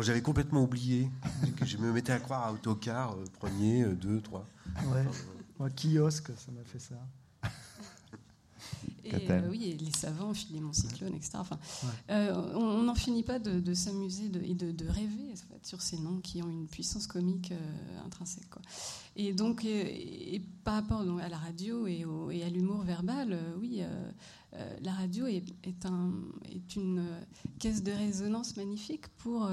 J'avais complètement oublié. Que je me mettais à croire à autocar, premier, deux, trois. Ouais. Moi, kiosque, ça m'a fait ça. Et, euh, oui, les savants, Philémon Cyclone, etc. Enfin, euh, on n'en finit pas de, s'amuser et de, rêver sur ces noms qui ont une puissance comique euh, intrinsèque. Quoi. Et donc, et, par rapport donc, à la radio et, et à l'humour verbal, oui, la radio est, est, un, est, une caisse de résonance magnifique pour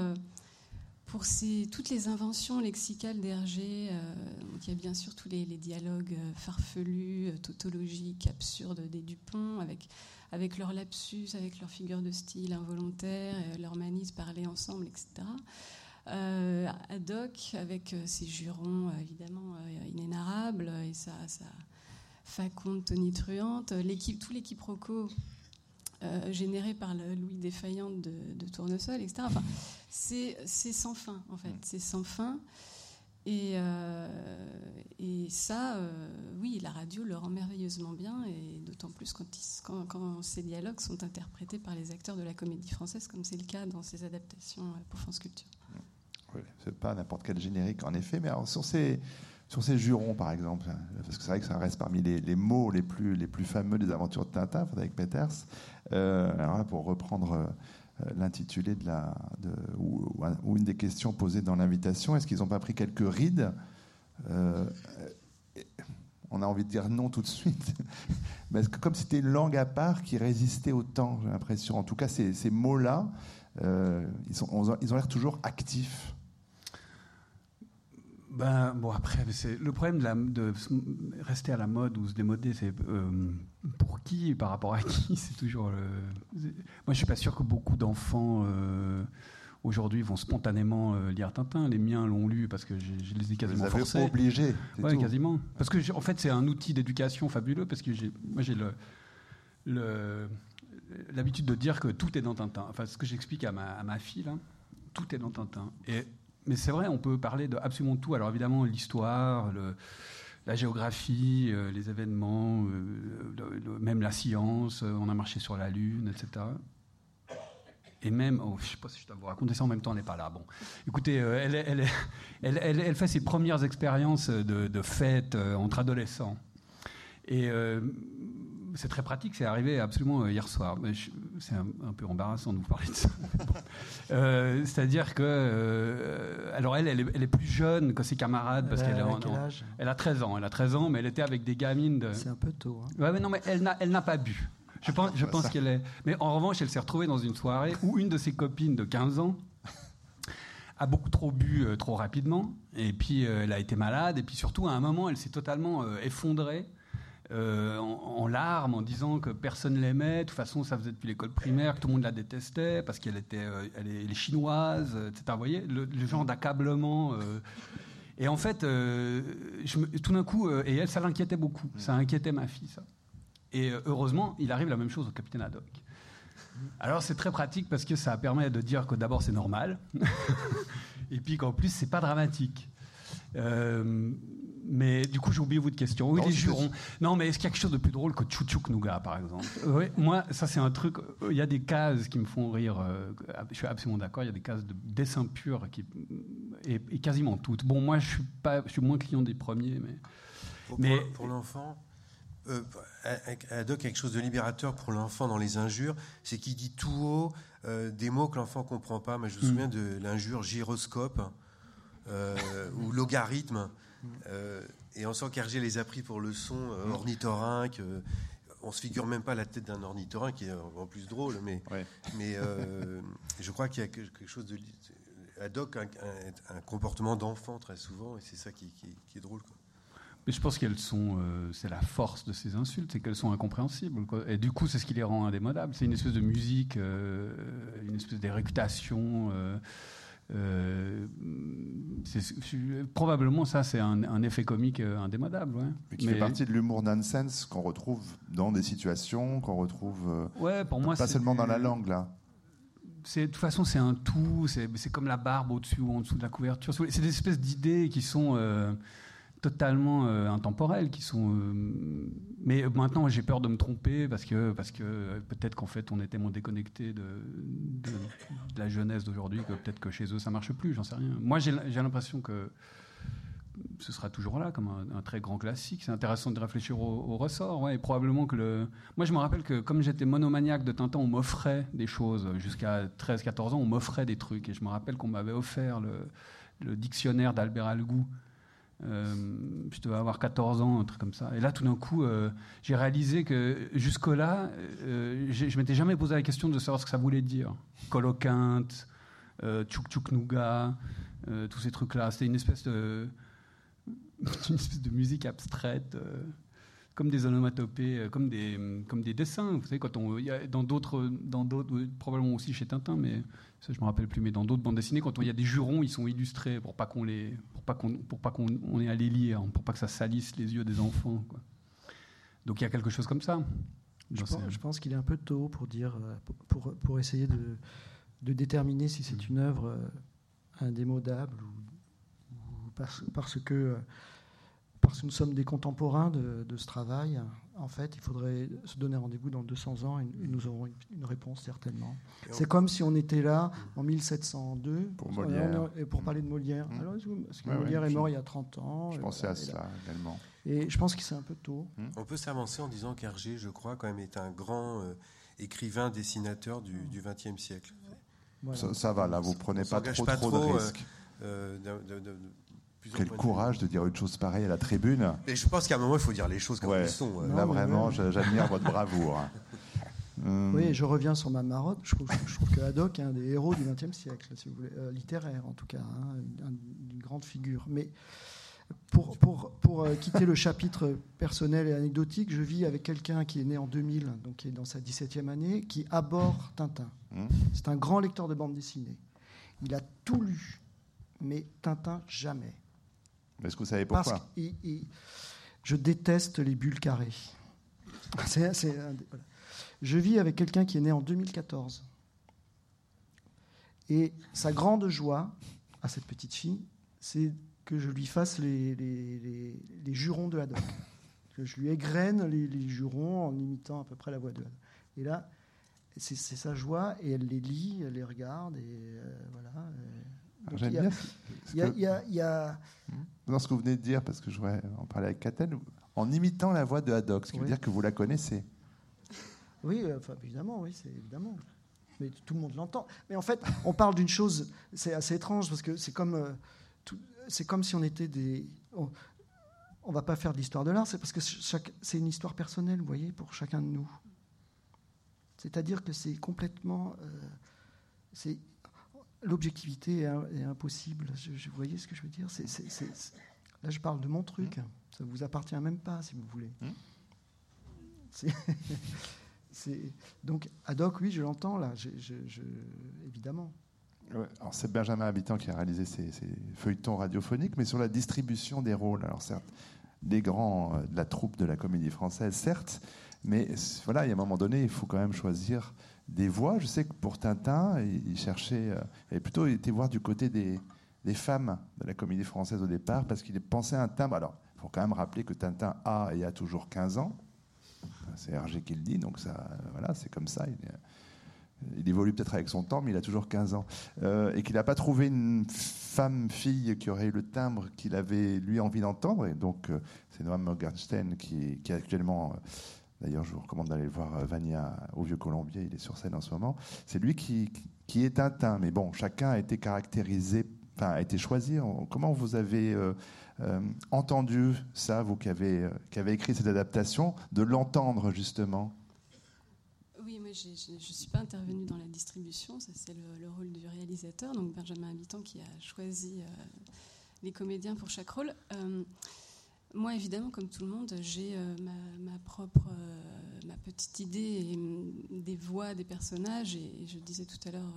pour toutes les inventions lexicales d'Hergé, euh, il y a bien sûr tous les, dialogues euh, farfelus, euh, tautologiques, absurdes des Dupont, avec, avec leurs lapsus, avec leurs figures de style involontaires, leur manie de parler ensemble, etc. Euh, Haddock, avec ses jurons évidemment inénarrables et sa, faconde tonitruante, l'équipe, tout l'équipe Rocco euh, généré par le Louis défaillant de, de Tournesol, etc. Enfin, c'est sans fin, en fait. C'est sans fin. Et, euh, et ça, euh, oui, la radio le rend merveilleusement bien, et d'autant plus quand, quand, quand, ces dialogues sont interprétés par les acteurs de la comédie française, comme c'est le cas dans ces adaptations pour France Culture. Oui, c'est pas n'importe quel générique, en effet, mais alors, sur ces sur ces jurons, par exemple, parce que c'est vrai que ça reste parmi les, mots les plus, les plus fameux des aventures de Tintin, avec Peters. Euh, alors là, pour reprendre euh, l'intitulé de la, ou, une des questions posées dans l'invitation, est-ce qu'ils n'ont pas pris quelques rides euh, On a envie de dire non tout de suite, mais que comme c'était une langue à part qui résistait au temps, j'ai l'impression. En tout cas, ces, ces mots-là, ils, ils ont l'air toujours actifs. Ben, bon, après, le problème de, rester à la mode ou se démoder, c'est euh, pour qui, par rapport à qui, c'est toujours. moi, je suis pas sûr que beaucoup d'enfants euh, aujourd'hui vont spontanément euh, lire Tintin. Les miens l'ont lu parce que je, les ai quasiment Vous forcés. obligés. Oui, quasiment. Parce que, en fait, c'est un outil d'éducation fabuleux parce que moi, j'ai le, l'habitude de dire que tout est dans Tintin. Enfin, ce que j'explique à ma, à ma fille, là, tout est dans Tintin. Et mais c'est vrai, on peut parler de absolument tout. Alors évidemment, l'histoire, la géographie, euh, les événements, euh, même la science, euh, on a marché sur la Lune, etc. Et même, oh, je ne sais pas si je dois vous raconter ça en même temps, on n'est pas là. Bon, écoutez, elle, elle, elle, elle, fait ses premières expériences de, de fête entre adolescents. Et c'est très pratique, c'est arrivé absolument euh, hier soir. C'est un, peu embarrassant de vous parler de ça. Euh, c'est-à-dire que, euh, alors elle, elle est, plus jeune que ses camarades parce qu'elle elle a 13 ans, elle a 13 ans, mais elle était avec des gamines de. C'est un peu tôt. Hein. Ouais, mais non, mais elle n'a, pas bu. Je pense, je pense qu'elle est. Mais en revanche, elle s'est retrouvée dans une soirée où une de ses copines de 15 ans a beaucoup trop bu trop rapidement, et puis elle a été malade, et puis surtout à un moment, elle s'est totalement effondrée euh, en, larmes en disant que personne l'aimait. De toute façon, ça faisait depuis l'école primaire que tout le monde la détestait parce qu'elle était, euh, elle est, chinoise, etc. Vous voyez, le, genre d'accablement. Euh. Et en fait, je tout d'un coup, et elle, ça l'inquiétait beaucoup. Ça inquiétait ma fille, ça. Et heureusement, il arrive la même chose au capitaine Haddock. Alors c'est très pratique parce que ça permet de dire que d'abord c'est normal, et puis qu'en plus c'est pas dramatique. Mais du coup, j'ai oublié votre question. Oui, les jurons. Non, mais est-ce qu'il y a quelque chose de plus drôle que Chouchouk Nougat, par exemple? Oui, Moi, ça, c'est un truc. Il y a des cases qui me font rire. Euh, je suis absolument d'accord. Il y a des cases de dessin pur qui, et, quasiment toutes. Bon, moi, je suis, pas, je suis moins client des premiers, mais. Pour, mais, pour l'enfant, euh, Adoc, quelque chose de libérateur pour l'enfant dans les injures, c'est qu'il dit tout haut euh, des mots que l'enfant comprend pas. Mais je me mm. souviens de l'injure gyroscope euh, ou logarithme. Euh, et on sent qu'Hergé les a pris pour le son euh, ornithorynque. on se figure même pas la tête d'un ornithorynque, qui est en plus drôle, mais, mais je crois qu'il y a quelque chose de. Adoc un, un, comportement d'enfant très souvent, et c'est ça qui, est drôle. Mais je pense qu'elles sont, c'est la force de ces insultes, c'est qu'elles sont incompréhensibles. Et du coup, c'est ce qui les rend indémodables. C'est une espèce de musique, une espèce d'éructation. Euh, probablement ça, c'est un, effet comique euh, indémodable. Ouais. qui fait partie de l'humour nonsense qu'on retrouve dans des situations, qu'on retrouve euh, ouais, pour moi, pas seulement dans la langue là. De toute façon, c'est un tout. C'est comme la barbe au-dessus ou en dessous de la couverture. C'est des espèces d'idées qui sont totalement euh, intemporels, qui sont. Euh, mais maintenant, j'ai peur de me tromper parce que, parce que peut-être qu'en fait, on est tellement déconnecté de, la jeunesse d'aujourd'hui que peut-être que chez eux, ça marche plus, j'en sais rien. Moi, j'ai l'impression que ce sera toujours là comme un, très grand classique. C'est intéressant de réfléchir au, ressort. Ouais, et probablement que le. Moi, je me rappelle que comme j'étais monomaniaque de Tintin, on m'offrait des choses. Jusqu'à 13-14 ans, on m'offrait des trucs. Et je me rappelle qu'on m'avait offert le, dictionnaire d'Albert Algou je devais avoir 14 ans, un truc comme ça. Et là, tout d'un coup, euh, j'ai réalisé que jusque-là, euh, je ne m'étais jamais posé la question de savoir ce que ça voulait dire. Coloquinte, euh, Tchouk Tchouk Nougat, tous ces trucs-là. C'était une espèce de musique abstraite comme des onomatopées, comme des, comme des dessins. Vous savez, quand on, y a, dans d'autres, dans d'autres, probablement aussi chez Tintin, mais ça je me rappelle plus, mais dans d'autres bandes dessinées, quand il y a des jurons, ils sont illustrés pour pas qu'on les, pour pas qu'on, pour pas qu'on on ait à les lire, pour pas que ça salisse les yeux des enfants. Quoi. Donc il y a quelque chose comme ça. Je pense, qu'il est un peu tôt pour dire, euh, pour, pour essayer de, de déterminer si c'est une œuvre euh, indémodable ou, parce, parce que euh, parce que nous sommes des contemporains de, ce travail. En fait, il faudrait se donner rendez-vous dans 200 ans et, nous aurons une, réponse certainement. C'est comme si on était là en 1702 pour, Molière. et pour parler de Molière. Mmh. Alors, parce que Molière est mort il y a 30 ans. Je pensais à cela également. Et je pense que c'est un peu tôt. Mmh. On peut s'avancer en disant qu'Hergé, je crois, quand même, est un grand euh, écrivain, dessinateur du XXe siècle. Ça, va, là, vous prenez pas trop, trop, de euh, risques. Euh, quel courage de dire une chose pareille à la tribune. Et je pense qu'à un moment, il faut dire les choses comme elles sont. Euh. Là, vraiment, j'admire votre bravoure. Oui, je reviens sur ma marotte. Je trouve, que Haddock est un des héros du XXe siècle, si vous voulez, euh, littéraire en tout cas, hein, une, grande figure. Mais pour, pour, pour euh, quitter le chapitre personnel et anecdotique, je vis avec quelqu'un qui est né en 2000, donc qui est dans sa 17e année, qui aborde Tintin. Mmh. C'est un grand lecteur de bande dessinée. Il a tout lu, mais Tintin jamais. Est-ce que vous savez pourquoi Je déteste les bulles carrées. Je vis avec quelqu'un qui est né en 2014. Et sa grande joie à cette petite fille, c'est que je lui fasse les, les, jurons de Haddock. Que je lui égrène les, jurons en imitant à peu près la voix de Haddock. Et là, c'est sa joie, et elle les lit, elle les regarde, et euh, voilà. J'aime bien. Il y a, Dans ce que vous venez de dire, parce que je voudrais en parler avec Catel, en imitant la voix de Haddock, ce qui veut dire que vous la connaissez. Oui, euh, enfin, évidemment, oui, c'est évidemment. Mais tout le monde l'entend. Mais en fait, on parle d'une chose, c'est assez étrange, parce que c'est comme, euh, c'est comme si on était des. On, ne va pas faire de l'histoire de l'art, c'est parce que c'est une histoire personnelle, vous voyez, pour chacun de nous. C'est-à-dire que c'est complètement. Euh, c'est l'objectivité est, impossible. Je, vous voyez ce que je veux dire? Là, je parle de mon truc. Mmh. Ça ne vous appartient même pas, si vous voulez. Mmh. Donc, ad hoc, oui, je l'entends là, évidemment. alors c'est Benjamin Habitant qui a réalisé ces, feuilletons radiophoniques, mais sur la distribution des rôles. Alors certes, les grands euh, de la troupe de la comédie française, certes, mais voilà, il y a un moment donné, il faut quand même choisir des voix. Je sais que pour Tintin, il cherchait, euh, il plutôt été voir du côté des, femmes de la comédie française au départ, parce qu'il pensait à un timbre. Alors, il faut quand même rappeler que Tintin a et a toujours 15 ans. C'est Hergé qui le dit, donc ça, voilà, c'est comme ça. Il, évolue peut-être avec son temps, mais il a toujours 15 ans. Euh, et qu'il n'a pas trouvé une femme, fille qui aurait eu le timbre qu'il avait lui envie d'entendre. Et donc, euh, c'est Noam Morgenstern qui, qui actuellement. D'ailleurs, je vous recommande d'aller voir Vania au Vieux Colombier, il est sur scène en ce moment. C'est lui qui, qui est Tintin. Mais bon, chacun a été caractérisé, enfin, a été choisi. Comment vous avez euh, euh, entendu ça, vous qui avez, euh, qui avez écrit cette adaptation, de l'entendre justement? Oui, moi je ne suis pas intervenue dans la distribution, ça c'est le, rôle du réalisateur, donc Benjamin Habitant qui a choisi les comédiens pour chaque rôle. Moi évidemment, comme tout le monde, j'ai ma, ma, propre ma petite idée des voix des personnages, et je disais tout à l'heure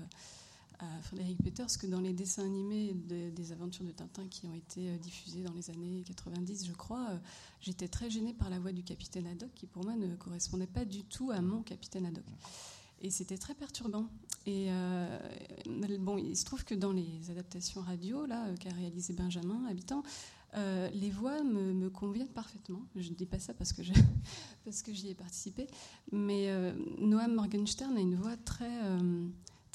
à Frédéric Peters que dans les dessins animés des aventures de Tintin qui ont été euh, diffusés dans les années 90, je crois, euh, j'étais très gênée par la voix du capitaine Haddock qui pour moi ne correspondait pas du tout à mon capitaine Haddock. Et c'était très perturbant. Et euh, bon, il se trouve que dans les adaptations radio là qu'a réalisé Benjamin Habitant, les voix me, conviennent parfaitement. Je ne dis pas ça parce que, parce que j'y ai participé, mais Noam Morgenstern a une voix très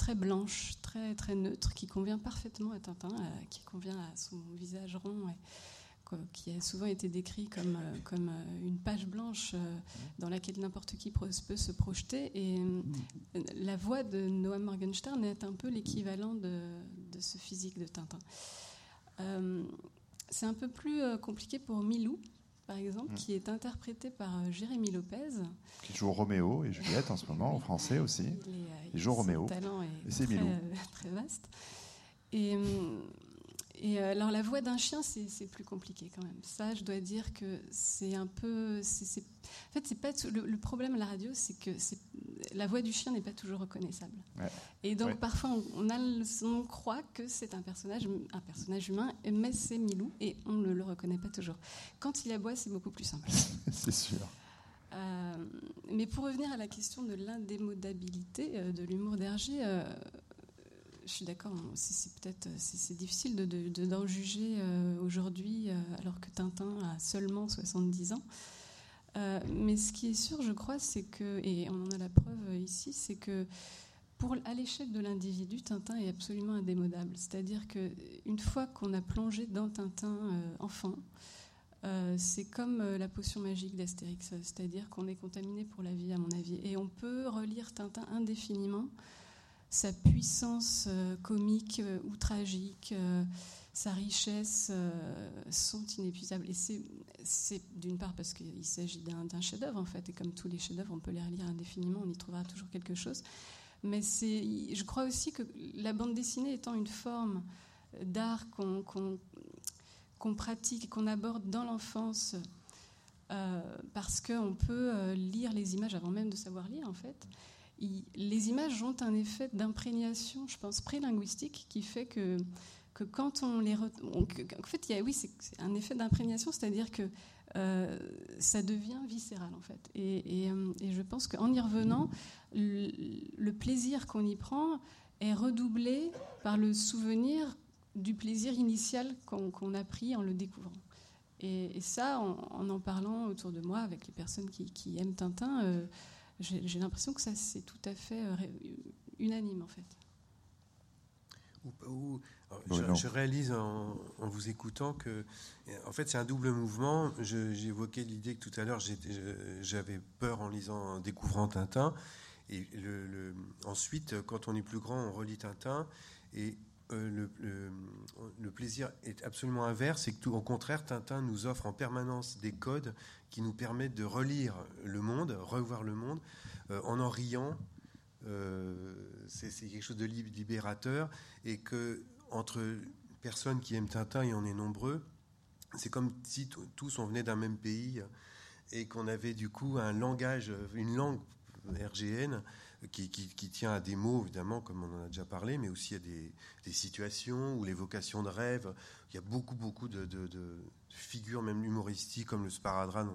très blanche, très, très neutre, qui convient parfaitement à Tintin, euh, qui convient à son visage rond, qui a souvent été décrit comme, euh, comme euh, une page blanche dans laquelle n'importe qui peut se projeter. Et la voix de Noam Morgenstern est un peu l'équivalent de, ce physique de Tintin. C'est un peu plus compliqué pour Milou, par exemple, mm. qui est interprété par euh, Jérémy Lopez. Qui joue Roméo et Juliette en ce moment, en français aussi. Il, joue Roméo. talent est, très, euh, très, vaste. Et, hum, et euh, alors la voix d'un chien, c'est plus compliqué quand même. Ça, je dois dire que c'est un peu. en fait, c'est pas le, problème à la radio, c'est que la voix du chien n'est pas toujours reconnaissable. Et donc parfois, on, a on croit que c'est un personnage, un personnage humain, mais c'est Milou et on ne le reconnaît pas toujours. Quand il aboie, c'est beaucoup plus simple. c'est sûr. Euh, mais pour revenir à la question de l'indémodabilité euh, de l'humour d'Hergé, je suis d'accord. C'est peut-être c'est difficile d'en de, juger euh, aujourd'hui, euh, alors que Tintin a seulement 70 ans. Euh, mais ce qui est sûr, je crois, c'est que, et on en a la preuve ici, c'est que pour, à l'échelle de l'individu, Tintin est absolument indémodable. C'est-à-dire qu'une fois qu'on a plongé dans Tintin enfant, c'est comme la potion magique d'Astérix, c'est-à-dire qu'on est contaminé pour la vie, à mon avis. Et on peut relire Tintin indéfiniment sa puissance euh, comique euh, ou tragique, euh, sa richesse sont inépuisables. Et c'est d'une part parce qu'il s'agit d'un chef-d'œuvre, en fait, et comme tous les chefs-d'œuvre, on peut les relire indéfiniment, on y trouvera toujours quelque chose. Mais je crois aussi que la bande dessinée étant une forme d'art qu'on pratique qu'on aborde dans l'enfance, parce qu'on peut lire les images avant même de savoir lire, en fait les images ont un effet d'imprégnation, je pense, prélinguistique, qui fait que, quand on les... en fait, il y a, oui, c'est un effet d'imprégnation, c'est-à-dire que euh, ça devient viscéral, en fait. Et, euh, je pense qu'en y revenant, le, plaisir qu'on y prend est redoublé par le souvenir du plaisir initial qu'on a pris en le découvrant. Et, ça, en, en, parlant autour de moi avec les personnes qui, aiment Tintin, euh, j'ai l'impression que ça, c'est tout à fait euh, unanime, en fait. je, réalise en, vous écoutant que, en fait, c'est un double mouvement. J'évoquais l'idée que tout à l'heure, j'avais peur en lisant, en découvrant Tintin. Et le, ensuite, quand on est plus grand, on relit Tintin. Et euh, le, plaisir est absolument inverse, c'est que tout au contraire, Tintin nous offre en permanence des codes qui nous permettent de relire le monde, revoir le monde, euh, en en riant. Euh, c'est quelque chose de libérateur et que entre personnes qui aiment Tintin, y en est nombreux. C'est comme si tous on venait d'un même pays et qu'on avait du coup un langage, une langue RGN qui, tient à des mots, évidemment, comme on en a déjà parlé, mais aussi à des, situations ou l'évocation de rêves. Il y a beaucoup, beaucoup de, figures, même humoristiques, comme le sparadrap,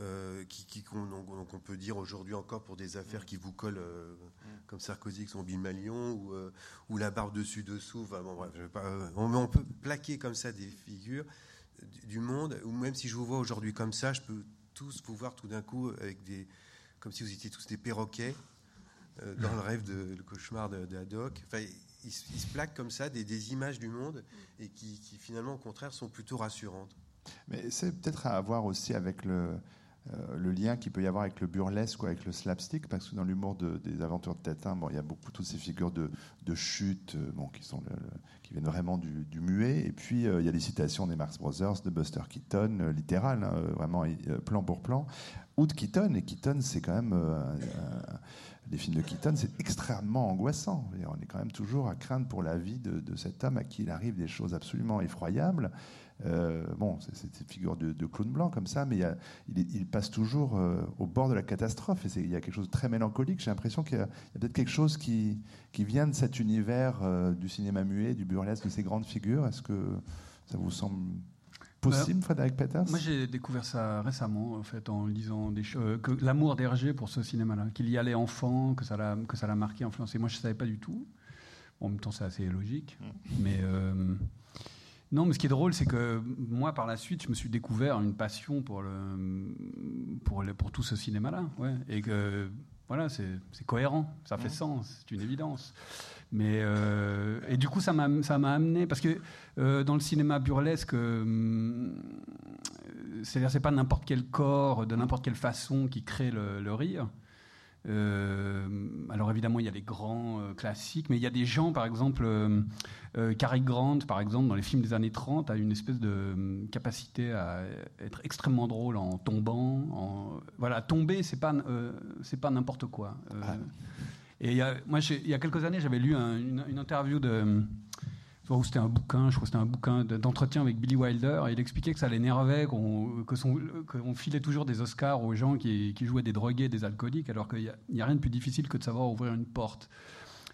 euh, qui, qu'on peut dire aujourd'hui encore pour des affaires qui vous collent, euh, comme Sarkozy avec son bimalion, ou, euh, ou la barbe dessus-dessous. bon, bref, on, peut plaquer comme ça des figures du monde, ou même si je vous vois aujourd'hui comme ça, je peux tous vous voir tout d'un coup avec des, comme si vous étiez tous des perroquets euh, dans le rêve de le cauchemar de, de Haddock. Enfin, il, se- plaque comme ça des, images du monde et qui, finalement au contraire sont plutôt rassurantes. Mais c'est peut-être à voir aussi avec le, euh, le lien qu'il peut y avoir avec le burlesque ou avec le slapstick, parce que dans l'humour de- des aventures de Tintin, bon, il y a beaucoup toutes ces figures de, chute, euh, bon, qui, sont qui viennent vraiment du, muet. Et puis, il y a des citations des Marx Brothers, de Buster Keaton, littérales, hein, vraiment plan pour plan, ou de Keaton. Et Keaton, c'est quand même. Les films de Keaton, c'est extrêmement angoissant. On est quand même toujours à craindre pour la vie de, de cet homme à qui il arrive des choses absolument effroyables. Euh, bon, c'est cette figure de, clown blanc comme ça, mais il, passe toujours euh, au bord de la catastrophe. Et il y a quelque chose de très mélancolique. J'ai l'impression qu'il y a, peut-être quelque chose qui, qui vient de cet univers euh, du cinéma muet, du burlesque, de ces grandes figures. Est-ce que ça vous semble possible, Frédéric Peters Moi, j'ai découvert ça récemment, en fait, en lisant des choses. que l'amour d'Hergé pour ce cinéma-là, qu'il y allait enfant, que ça l'a, que ça l'a marqué, influencé. Moi, je ne savais pas du tout. Bon, en même temps, c'est assez logique. Mais euh, non, mais ce qui est drôle, c'est que moi, par la suite, je me suis découvert une passion pour le, pour le, pour tout ce cinéma-là, ouais, et que voilà, c'est, c'est cohérent, ça fait sens, c'est une évidence. Mais euh, et du coup, ça m'a amené parce que euh, dans le cinéma burlesque, euh, c'est-à-dire c'est pas n'importe quel corps de n'importe quelle façon qui crée le, rire. Alors évidemment, il y a les grands classiques, mais il y a des gens, par exemple, Cary Grant, par exemple, dans les films des années 30, a une espèce de euh, capacité à être extrêmement drôle en tombant. En, voilà, tomber, c'est pas, c'est pas n'importe quoi. Ah. Et il y a, moi, il y a quelques années, j'avais lu un- une, interview de. où c'était un bouquin, je crois c'était un bouquin de- d'entretien avec Billy Wilder, et il expliquait que ça l'énervait, qu'on que filait toujours des Oscars aux gens qui, jouaient des drogués, des alcooliques, alors qu'il n'y a, rien de plus difficile que de savoir ouvrir une porte.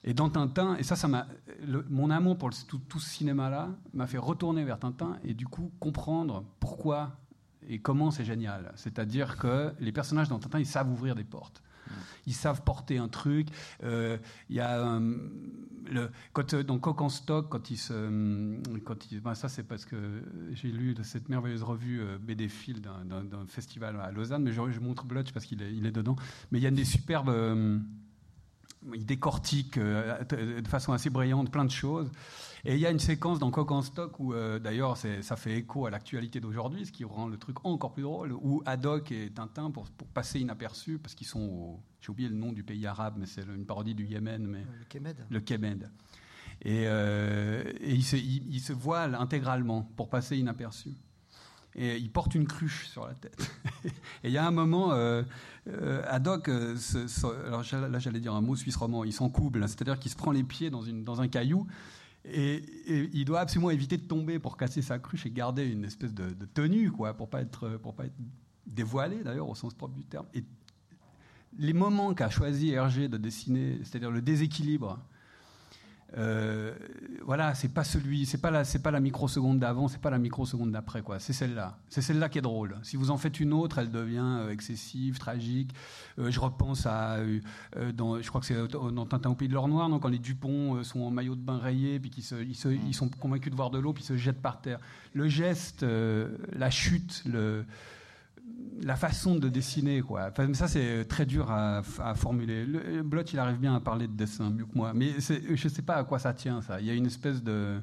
Et dans Tintin, et ça, ça m'a, mon amour pour tout, tout ce cinéma-là m'a fait retourner vers Tintin et du coup comprendre pourquoi et comment c'est génial. C'est-à-dire que les personnages dans Tintin, ils savent ouvrir des portes. Ils savent porter un truc. Euh, Il y a euh, quand, euh, dans Coq en stock, quand ils se, euh, quand ils, ben ça c'est parce que j'ai lu cette merveilleuse revue euh, BD d'un- festival à Lausanne, mais je, montre Blotch parce qu'il est, dedans. Mais il y a des superbes euh, il décortique euh, de façon assez brillante plein de choses. Et il y a une séquence dans Coq en stock où, euh, d'ailleurs, ça fait écho à l'actualité d'aujourd'hui, ce qui rend le truc encore plus drôle, où Haddock et Tintin, pour, pour passer inaperçus, parce qu'ils sont au. J'ai oublié le nom du pays arabe, mais c'est une parodie du Yémen, mais Le Kemed. le Kemed. Et, euh, et ils, se, se voilent intégralement pour passer inaperçus. Et ils portent une cruche sur la tête. et il y a un moment, euh, euh, Haddock, euh, alors là j'allais dire un mot suisse roman, il s'encouble, hein, c'est-à-dire qu'il se prend les pieds dans, une, dans un caillou. Et, il doit absolument éviter de tomber pour casser sa cruche et garder une espèce de, de tenue, quoi, pour pas être, pour pas être dévoilé d'ailleurs au sens propre du terme. Et les moments qu'a choisi Hergé de dessiner, c'est-à-dire le déséquilibre, euh, voilà, c'est pas celui, c'est pas la, c'est pas la microseconde d'avant, c'est pas la microseconde d'après, quoi. C'est celle-là, c'est celle-là qui est drôle. Si vous en faites une autre, elle devient euh, excessive, tragique. Euh, je repense à, je crois que c'est dans Tintin au pays de l'or noir, non, quand les Dupont sont en maillot de bain rayé, puis qu'ils ils, ils sont convaincus de voir de l'eau, puis ils se jettent par terre. Le geste, la chute, le la façon de dessiner, quoi. Enfin, ça, c'est très dur à, à formuler. Le, Blot, il arrive bien à parler de dessin mieux que moi, mais je ne sais pas à quoi ça tient, ça. Il y a une espèce de,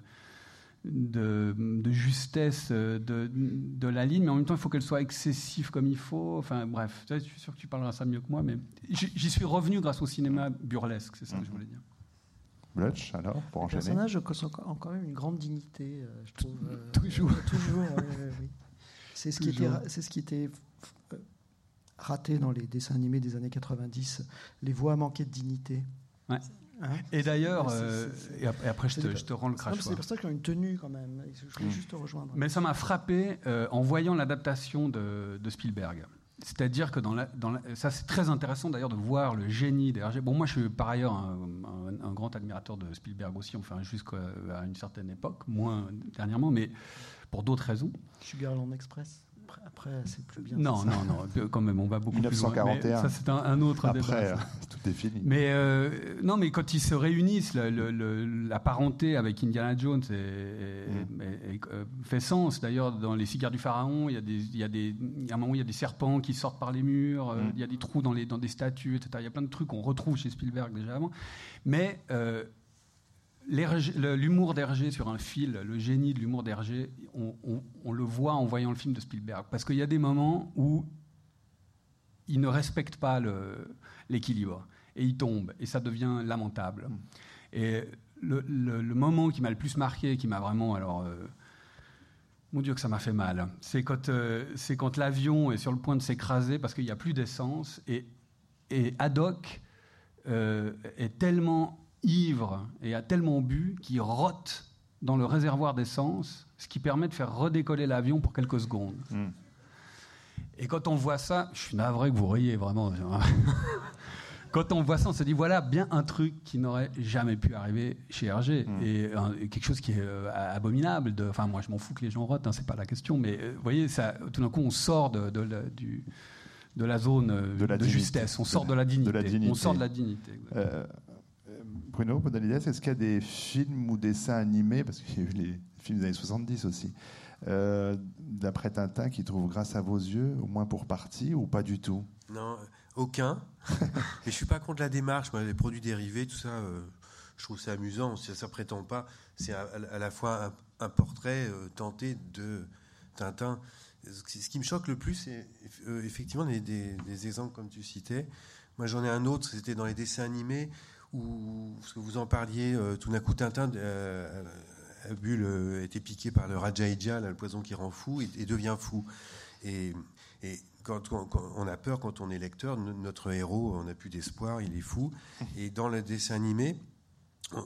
de, de justesse de, de la ligne, mais en même temps, il faut qu'elle soit excessive comme il faut. Enfin, bref, je suis sûr que tu parleras ça mieux que moi, mais j'y suis revenu grâce au cinéma burlesque, c'est ça que je voulais dire. Blutch, alors, pour Les enchaîner? personnages ont quand même une grande dignité, euh, je trouve. euh, Toujours. euh, toujours, oui. C'est ce, qui était, Toujours. c'est ce qui était euh, raté dans les dessins animés des années 90. Les voix manquaient de dignité. Ouais. Hein Et d'ailleurs, euh, et après, je te, des- je te rends le mais C'est des personnages qui ont une tenue quand même. Je voulais juste te rejoindre. Mais ça m'a frappé euh, en voyant l'adaptation de, de Spielberg. C'est-à-dire que dans la, dans la- ça c'est très intéressant d'ailleurs de voir le génie d'Hergé. Bon, moi je suis par ailleurs un, un- un grand admirateur de Spielberg aussi, enfin jusqu'à une certaine époque, moins dernièrement, mais pour d'autres raisons. Sugarland Express. après, c'est plus bien. Non, non, non, quand même, on va beaucoup 1941. plus loin. Mais ça, c'est un, un autre Après, débat. euh, tout est fini. Mais euh, non, mais quand ils se réunissent, le- le- le- la parenté avec Indiana Jones est- est- est- est- euh, fait sens. D'ailleurs, dans les cigares du pharaon, il y a des, il y a des, il y a un moment, où il y a des serpents qui sortent par les murs, Mm. il y a des trous dans, les, dans des statues, etc. Il y a plein de trucs qu'on retrouve chez Spielberg déjà avant. Mais euh, l'humour d'Hergé sur un fil, le génie de l'humour d'Hergé, on, on- on le voit en voyant le film de Spielberg. Parce qu'il y a des moments où il ne respecte pas l'équilibre et il tombe et ça devient lamentable. Et le, le- le moment qui m'a le plus marqué, qui m'a vraiment alors euh, mon Dieu que ça m'a fait mal, c'est quand euh, c'est quand l'avion est sur le point de s'écraser parce qu'il n'y a plus d'essence et et Haddock euh, est tellement ivre et a tellement bu qu'il rote dans le réservoir d'essence, ce qui permet de faire redécoller l'avion pour quelques secondes. Mm. Et quand on voit ça, je suis navré que vous riez vraiment. Quand on voit ça, on se dit voilà bien un truc qui n'aurait jamais pu arriver chez Hergé Mm. et un- et quelque chose qui est euh, abominable. de- Enfin, moi, je m'en fous que les gens rotent, hein, c'est pas la question. Mais euh, vous voyez, ça, tout d'un coup, on sort de, de la, du- de la zone euh, De la justesse, on sort de la dignité. On sort de la dignité. Bruno Podalides, est-ce qu'il y a des films ou dessins animés, parce qu'il y a eu les films des années 70 aussi, euh, d'après Tintin qui trouvent grâce à vos yeux, au moins pour partie, ou pas du tout? Non, aucun. Mais je suis pas contre la démarche. Moi, les produits dérivés, tout ça, euh, je trouve ça amusant. Ça, ça prétend pas. C'est à, à la fois un, un portrait euh, tenté de Tintin. Ce qui, me choque le plus, c'est effectivement des, des- des exemples comme tu citais. Moi, j'en ai un autre. C'était dans les dessins animés où, parce que vous en parliez, euh, tout d'un coup, Tintin. euh, a bu était piqué par le Rajaija, le poison qui rend fou, et, devient fou. Et, quand, on- a peur, quand on est lecteur, no- notre héros, on n'a plus d'espoir, il est fou. Et dans le dessin animé,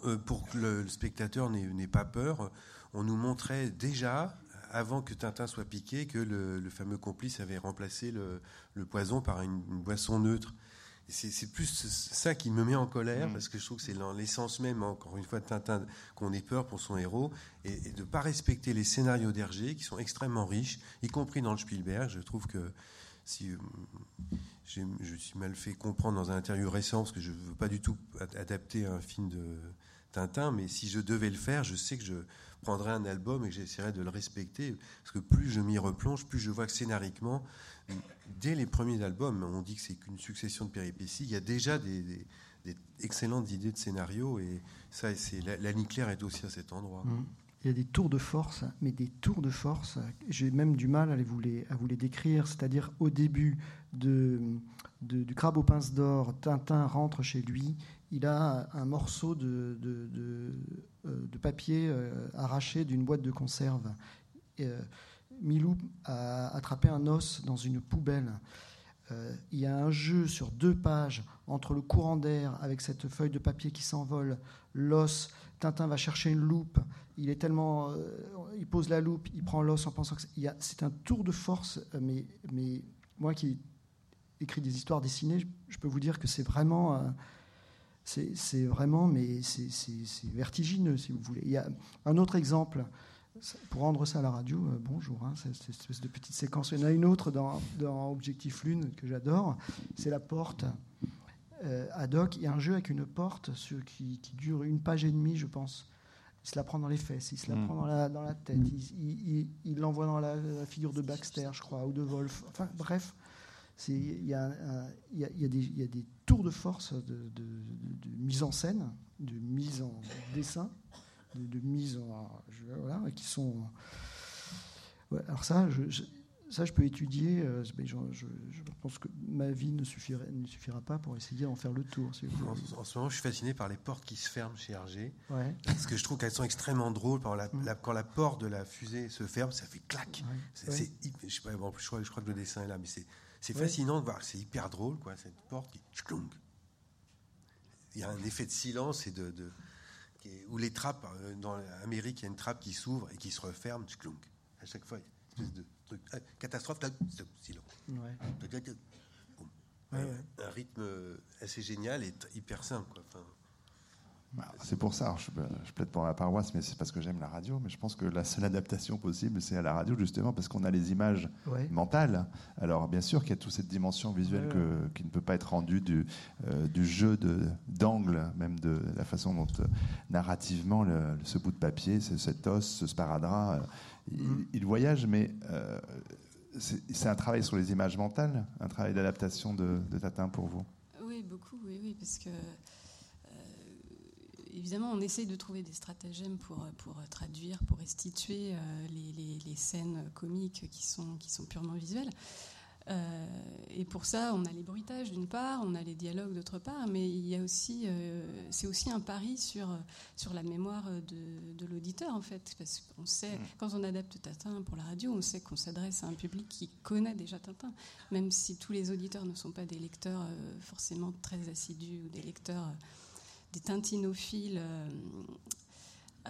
euh, pour que le, spectateur n'ait pas peur, on nous montrait déjà, avant que Tintin soit piqué, que le, fameux complice avait remplacé le, poison par une boisson neutre. C'est plus ça qui me met en colère, Mm. parce que je trouve que c'est dans l'essence même, encore une fois, de Tintin, qu'on ait peur pour son héros, et, et de ne pas respecter les scénarios d'Hergé, qui sont extrêmement riches, y compris dans le Spielberg. Je trouve que si euh, je suis mal fait comprendre dans un interview récent, parce que je ne veux pas du tout ad- adapter un film de Tintin, mais si je devais le faire, je sais que je prendrais un album et que j'essaierais de le respecter, parce que plus je m'y replonge, plus je vois que scénariquement, dès les premiers albums, on dit que c'est qu'une succession de péripéties, il y a déjà des, excellentes idées de scénario, et ça, c'est la, la ligne claire est aussi à cet endroit. Mm. Il y a des tours de force, mais des tours de force, j'ai même du mal à vous les, à vous les décrire. C'est-à-dire, au début de, du crabe aux pinces d'or, Tintin rentre chez lui, il a un morceau de, de, euh, papier euh, arraché d'une boîte de conserve. Euh, Milou a attrapé un os dans une poubelle. Euh, il y a un jeu sur deux pages entre le courant d'air avec cette feuille de papier qui s'envole, l'os. Tintin va chercher une loupe. Il est tellement, euh, il pose la loupe, il prend l'os en pensant que c'est- un tour de force. euh, Mais, moi qui écris des histoires dessinées, je, peux vous dire que c'est vraiment, c'est vraiment, mais c'est vertigineux si vous voulez. Il y a un autre exemple. Pour rendre ça à la radio, euh, bonjour, hein, c'est cette espèce de petite séquence. Il y en a une autre dans, dans Objectif Lune que j'adore, c'est la porte. Euh, ad hoc, il y a un jeu avec une porte sur- qui, qui dure une page et demie, je pense. Il se la prend dans les fesses, il se la Mm. prend dans la, dans la tête, il- l'envoie dans la, la figure de Baxter, je crois, ou de Wolf. Enfin, bref, il y, a un- il y a- il y a des- il y a des tours de force de, de- de- de mise en scène, de mise en dessin, de, de mise en. je- voilà, qui sont. Ouais, alors ça, je, je- ça, je peux étudier. euh, mais je, je- je pense que ma vie ne, suffirait, ne suffira pas pour essayer d'en faire le tour. si vous voulez. En, en ce moment, je suis fasciné par les portes qui se ferment chez Hergé. Ouais, Parce que je trouve qu'elles sont extrêmement drôles. Quand la, Mm. la- quand la porte de la fusée se ferme, ça fait clac. ouais, C'est, ouais. je, sais pas, plus, je, crois, je crois que le dessin est là, mais c'est, c'est fascinant de voir. C'est hyper drôle, quoi, cette porte qui. Il y a un effet de silence et de. de- où les trappes, euh, dans l'Amérique, il y a une trappe qui s'ouvre et qui se referme. tchlounk. À chaque fois, une espèce de truc. Ah, catastrophe, silence. Ouais. Ouais, Un- ouais. Un rythme euh, assez génial et hyper simple. Quoi. Enfin, C'est pour ça, je, je, plaide pour la paroisse, mais c'est parce que j'aime la radio. Mais je pense que la seule adaptation possible, c'est à la radio, justement, parce qu'on a les images mentales. Alors, bien sûr qu'il y a toute cette dimension visuelle qui ne peut pas être rendue du, euh, du jeu d'angle, même de la façon dont, euh, narrativement, ce bout de papier, cet os, ce sparadrap, euh, mm. il, voyage, mais c'est un travail sur les images mentales, un travail d'adaptation de, de Tatin pour vous? Oui, beaucoup, oui, oui, parce que évidemment, on essaye de trouver des stratagèmes pour, pour traduire, pour restituer euh, les, les, scènes comiques qui sont, qui sont purement visuelles. Euh, et pour ça, on a les bruitages d'une part, on a les dialogues d'autre part, mais il y a aussi, euh, c'est aussi un pari sur, sur la mémoire de, de l'auditeur en fait, parce qu'on sait, mmh. quand on adapte Tintin pour la radio, on sait qu'on s'adresse à un public qui connaît déjà Tintin, même si tous les auditeurs ne sont pas des lecteurs forcément très assidus ou des lecteurs des tintinophiles euh, euh,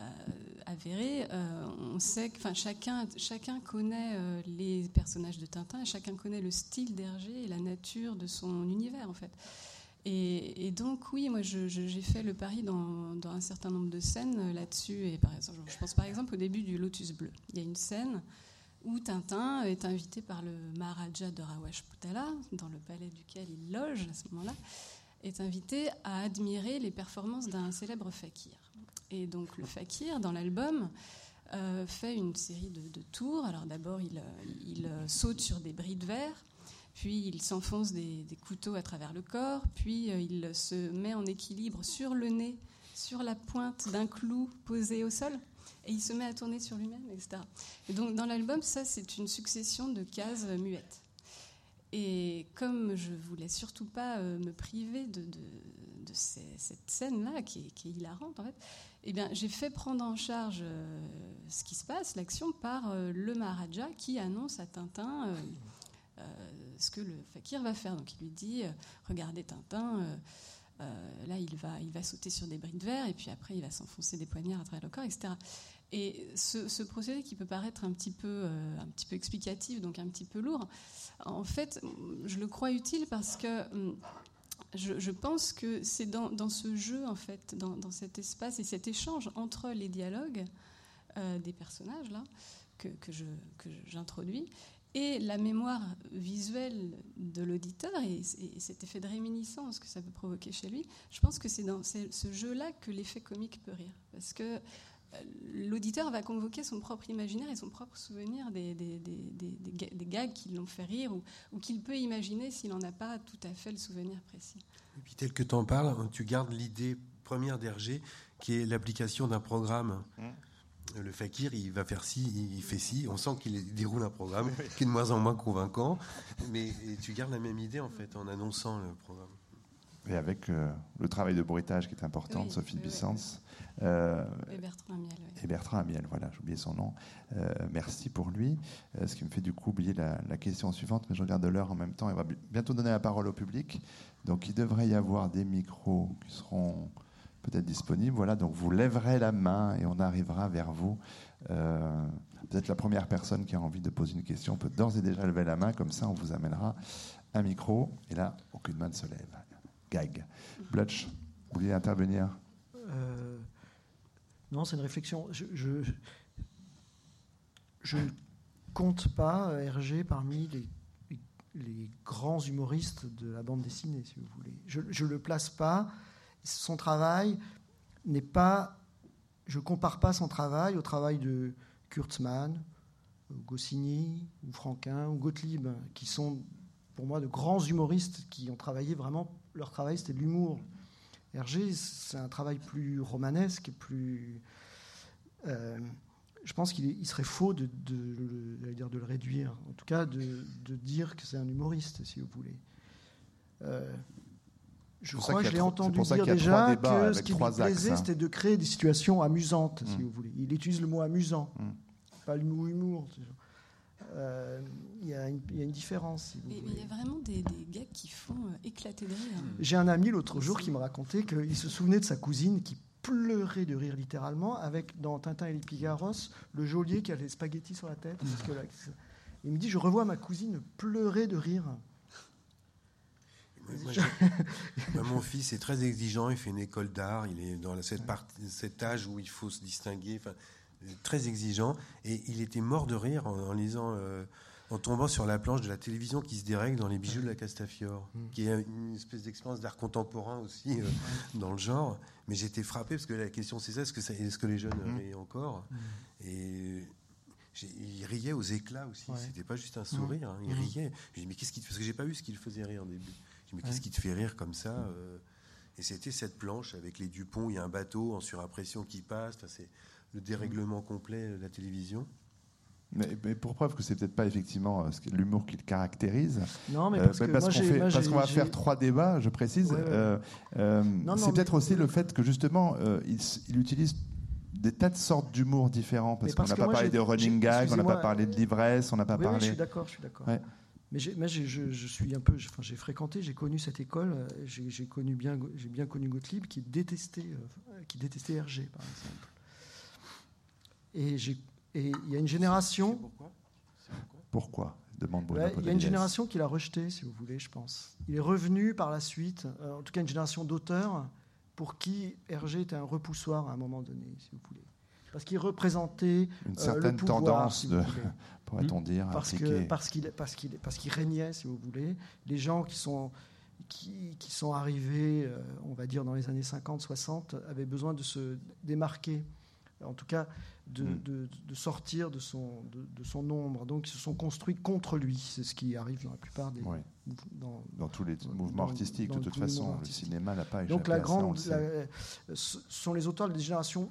avérés, euh, on sait que chacun, chacun connaît les personnages de Tintin, chacun connaît le style d'Hergé et la nature de son univers en fait. Et, donc oui, moi j'ai fait le pari dans, un certain nombre de scènes là-dessus. Et par exemple, je pense par exemple au début du Lotus Bleu. Il y a une scène où Tintin est invité par le Maharaja de Rawajputala, dans le palais duquel il loge à ce moment-là est invité à admirer les performances d'un célèbre fakir. Et donc le fakir, dans l'album, euh, fait une série de, tours. Alors d'abord, il, il, saute sur des bris de verre, puis il s'enfonce des, couteaux à travers le corps, puis euh, il se met en équilibre sur le nez, sur la pointe d'un clou posé au sol, et il se met à tourner sur lui-même, etc. Et donc dans l'album, ça c'est une succession de cases muettes. Et comme je voulais surtout pas euh, me priver de, cette scène-là, qui, est hilarante en fait, eh bien, j'ai fait prendre en charge euh, ce qui se passe, l'action, par euh, le Maharaja qui annonce à Tintin ce que le fakir va faire. Donc il lui dit Regardez Tintin, là il va, il va sauter sur des bris de verre et puis après il va s'enfoncer des poignards à travers le corps, etc. Et ce, procédé qui peut paraître un petit, peu, un petit peu explicatif, donc un petit peu lourd, en fait, je le crois utile parce que hum, je, pense que c'est dans, ce jeu, en fait, dans, cet espace et cet échange entre les dialogues euh, des personnages là que, que j'introduis et la mémoire visuelle de l'auditeur et, cet effet de réminiscence que ça peut provoquer chez lui, je pense que c'est dans ce jeu-là que l'effet comique peut rire. Parce que l'auditeur va convoquer son propre imaginaire et son propre souvenir des, des, des, gags qui l'ont fait rire ou, qu'il peut imaginer s'il n'en a pas tout à fait le souvenir précis. Et puis tel que tu en parles, tu gardes l'idée première d'Hergé qui est l'application d'un programme. Mmh. Le fakir, il va faire ci, il fait ci. On sent qu'il déroule un programme qui est de moins en moins convaincant. Mais tu gardes la même idée en fait en annonçant le programme. Et avec euh, le travail de bruitage qui est important de Sophie oui, euh, et Bertrand Amiel. Et Bertrand Amiel, voilà, j'ai oublié son nom. Euh, merci pour lui. Euh, ce qui me fait du coup oublier la, question suivante, mais je regarde l'heure en même temps. Il va bientôt donner la parole au public. Donc il devrait y avoir des micros qui seront peut-être disponibles. Voilà, donc vous lèverez la main et on arrivera vers vous. peut-être la première personne qui a envie de poser une question peut d'ores et déjà lever la main, comme ça on vous amènera un micro. Et là, aucune main ne se lève. Gag. Blutch, vous vouliez intervenir? Non, c'est une réflexion. Je, ne compte pas Hergé parmi les, les, grands humoristes de la bande dessinée, si vous voulez. Je ne le place pas. Son travail n'est pas. Je ne compare pas son travail au travail de Kurtzmann, Goscinny, ou Franquin, ou Gottlieb, qui sont pour moi de grands humoristes qui ont travaillé vraiment. Leur travail, c'était l'humour. Hergé, c'est un travail plus romanesque, plus. Euh, je pense qu'il serait faux de, le réduire, en tout cas de, dire que c'est un humoriste, si vous voulez. Euh, je crois que je l'ai entendu dire déjà que ce qui lui plaisait, hein. c'était de créer des situations amusantes, si mm. vous voulez. Il utilise le mot amusant, mm. pas le mot humour. Euh, il y, a une différence. mais il y a vraiment des, gars qui font euh, éclater de rire. J'ai un ami l'autre jour qui me racontait qu'il se souvenait de sa cousine qui pleurait de rire littéralement avec dans Tintin et les Pigaros le geôlier qui a les spaghettis sur la tête. il me dit je revois ma cousine pleurer de rire. Bah, mon fils est très exigeant, il fait une école d'art, il est dans cette partie, cet âge où il faut se distinguer, enfin, très exigeant, et il était mort de rire en, lisant, euh, en tombant sur la planche de la télévision qui se dérègle dans les bijoux de la Castafiore, mm. qui est une espèce d'expérience d'art contemporain aussi euh, dans le genre. Mais j'étais frappé parce que la question c'est ça, est-ce que, -ce que les jeunes mm. rient encore mm. Et il riait aux éclats aussi. C'était pas juste un sourire. Hein. Il riait. Je dis mais qu'est-ce qui parce que j'ai pas vu ce qui le faisait rire au début. Je dis mais qu'est-ce qui te fait rire comme ça euh? Et c'était cette planche avec les Dupont. Il y a un bateau en surimpression qui passe. c'est le dérèglement complet de la télévision. Mais, pour preuve que c'est peut-être pas effectivement euh, l'humour qui le caractérise. Non, mais parce, qu'on va faire trois débats, je précise. Euh, c'est peut-être aussi le fait que justement il, il, utilise des tas de sortes d'humour différents parce, qu'on n'a pas parlé de running gag, on n'a pas parlé de l'ivresse, on n'a pas parlé. Oui, je suis d'accord, je suis d'accord. Mais, je, je, suis un peu, enfin, j'ai fréquenté, j'ai connu cette école, euh, j'ai connu bien, j'ai bien connu Gottlieb qui détestait, euh, qui détestait Hergé par exemple. Et il y a une génération. Pourquoi, pourquoi? Demande Il y a une génération qui l'a rejeté, si vous voulez, je pense. Il est revenu par la suite, euh, en tout cas une génération d'auteurs pour qui Hergé était un repoussoir à un moment donné, si vous voulez. Parce qu'il représentait une euh, certaine tendance, pourrait-on dire, parce que parce qu'il parce qu'il parce qu'il régnait, si vous voulez. Les gens qui sont qui, qui sont arrivés, euh, on va dire dans les années 50-60, avaient besoin de se démarquer, en tout cas de, mm. de, sortir de son, de, son ombre. Donc ils se sont construits contre lui. C'est ce qui arrive dans la plupart des, dans, tous les mouvements artistiques, de toute façon. Le cinéma n'a pas échappé Donc la grande, ce sont les auteurs des générations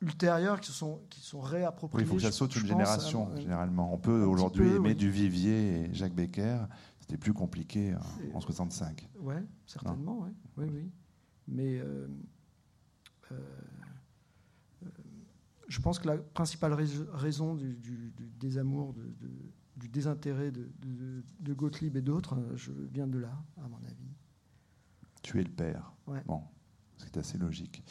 ultérieures qui se sont, qui sont réappropriés. il faut que ça saute une génération, généralement. On peut aujourd'hui aimer du Vivier et Jacques Becker. C'était plus compliqué en 65. Oui, certainement, oui, oui. Mais euh, euh, euh, je pense que la principale raison du, du, du désamour de du désintérêt de, de, Gottlieb et d'autres, euh, je viens de là, à mon avis. Tu es le père. Bon, c'est assez logique.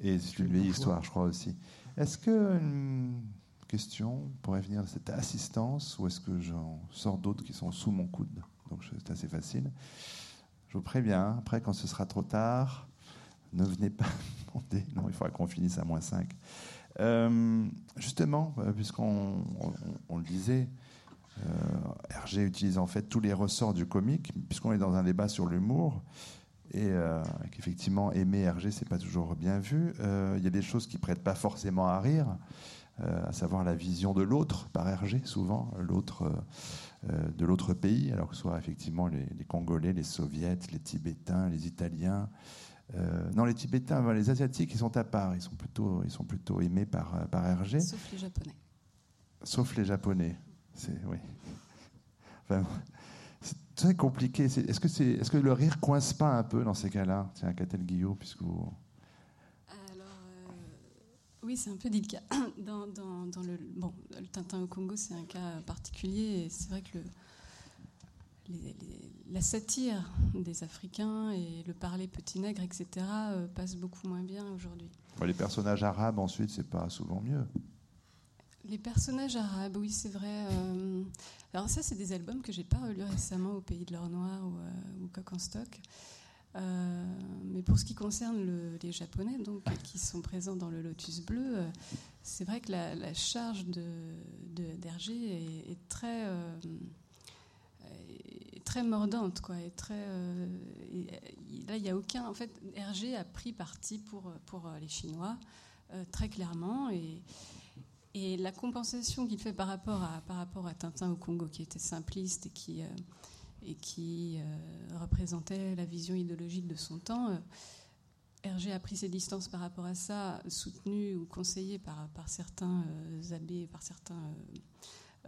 Et c'est une vieille histoire, je crois aussi. Est-ce que une question pourrait venir de cette assistance ou est-ce que j'en sors d'autres qui sont sous mon coude? Donc c'est assez facile. Je vous préviens, après quand ce sera trop tard, ne venez pas demander. Non, il faudra qu'on finisse à moins 5. Euh, justement, euh, puisqu'on on le disait, euh, Hergé utilise en fait tous les ressorts du comique, puisqu'on est dans un débat sur l'humour, et euh, qu'effectivement aimer Hergé c'est pas toujours bien vu. Euh, il y a des choses qui prêtent pas forcément à rire, à savoir la vision de l'autre par Hergé, souvent l'autre de l'autre pays, alors que ce soit effectivement les, Congolais, les Soviets, les Tibétains, les Italiens. Non, les Tibétains, les Asiatiques, ils sont à part. Ils sont plutôt, ils sont plutôt aimés par, par Hergé. Sauf les Japonais. Sauf les Japonais. C'est oui. c'est très compliqué. Est-ce que, c'est, est-ce que le rire coince pas un peu dans ces cas-là Tiens, Catel Guillaume, puisque vous... Alors, euh, oui, c'est un peu délicat. Dans, dans, dans, le, bon, le Tintin au Congo, c'est un cas particulier. Et c'est vrai que le, la satire des Africains et le parler petit nègre, etc., euh, passe beaucoup moins bien aujourd'hui. Les personnages arabes, ensuite, c'est pas souvent mieux. Les personnages arabes, oui, c'est vrai. Euh, alors ça, c'est des albums que j'ai pas relus récemment au Pays de l'Or Noir ou, euh, ou Coq en stock. Euh, mais pour ce qui concerne les Japonais, donc qui sont présents dans le Lotus Bleu, c'est vrai que la, charge de d'Hergé est, très mordante, quoi. Et très là, il n'y a aucun. En fait, Hergé a pris parti pour pour les Chinois très clairement et et la compensation qu'il fait par rapport, à, par rapport à Tintin au Congo, qui était simpliste et qui, euh, et qui euh, représentait la vision idéologique de son temps, euh, Hergé a pris ses distances par rapport à ça, soutenu ou conseillé par, par certains abbés, par certains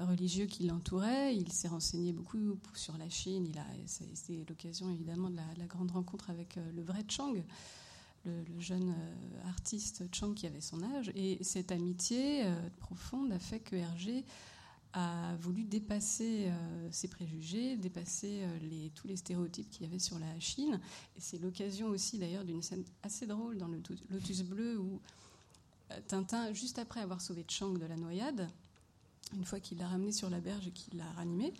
religieux qui l'entouraient. Il s'est renseigné beaucoup sur la Chine. Il a, c'était l'occasion évidemment de la, grande rencontre avec le vrai Chang le, jeune euh, artiste Chang qui avait son âge. Et cette amitié euh, profonde a fait que Hergé a voulu dépasser euh, ses préjugés, dépasser tous les stéréotypes qu'il y avait sur la Chine. Et c'est l'occasion aussi d'ailleurs d'une scène assez drôle dans le Lotus Bleu où Tintin, juste après avoir sauvé Chang de la noyade, une fois qu'il l'a ramené sur la berge et qu'il l'a ranimé,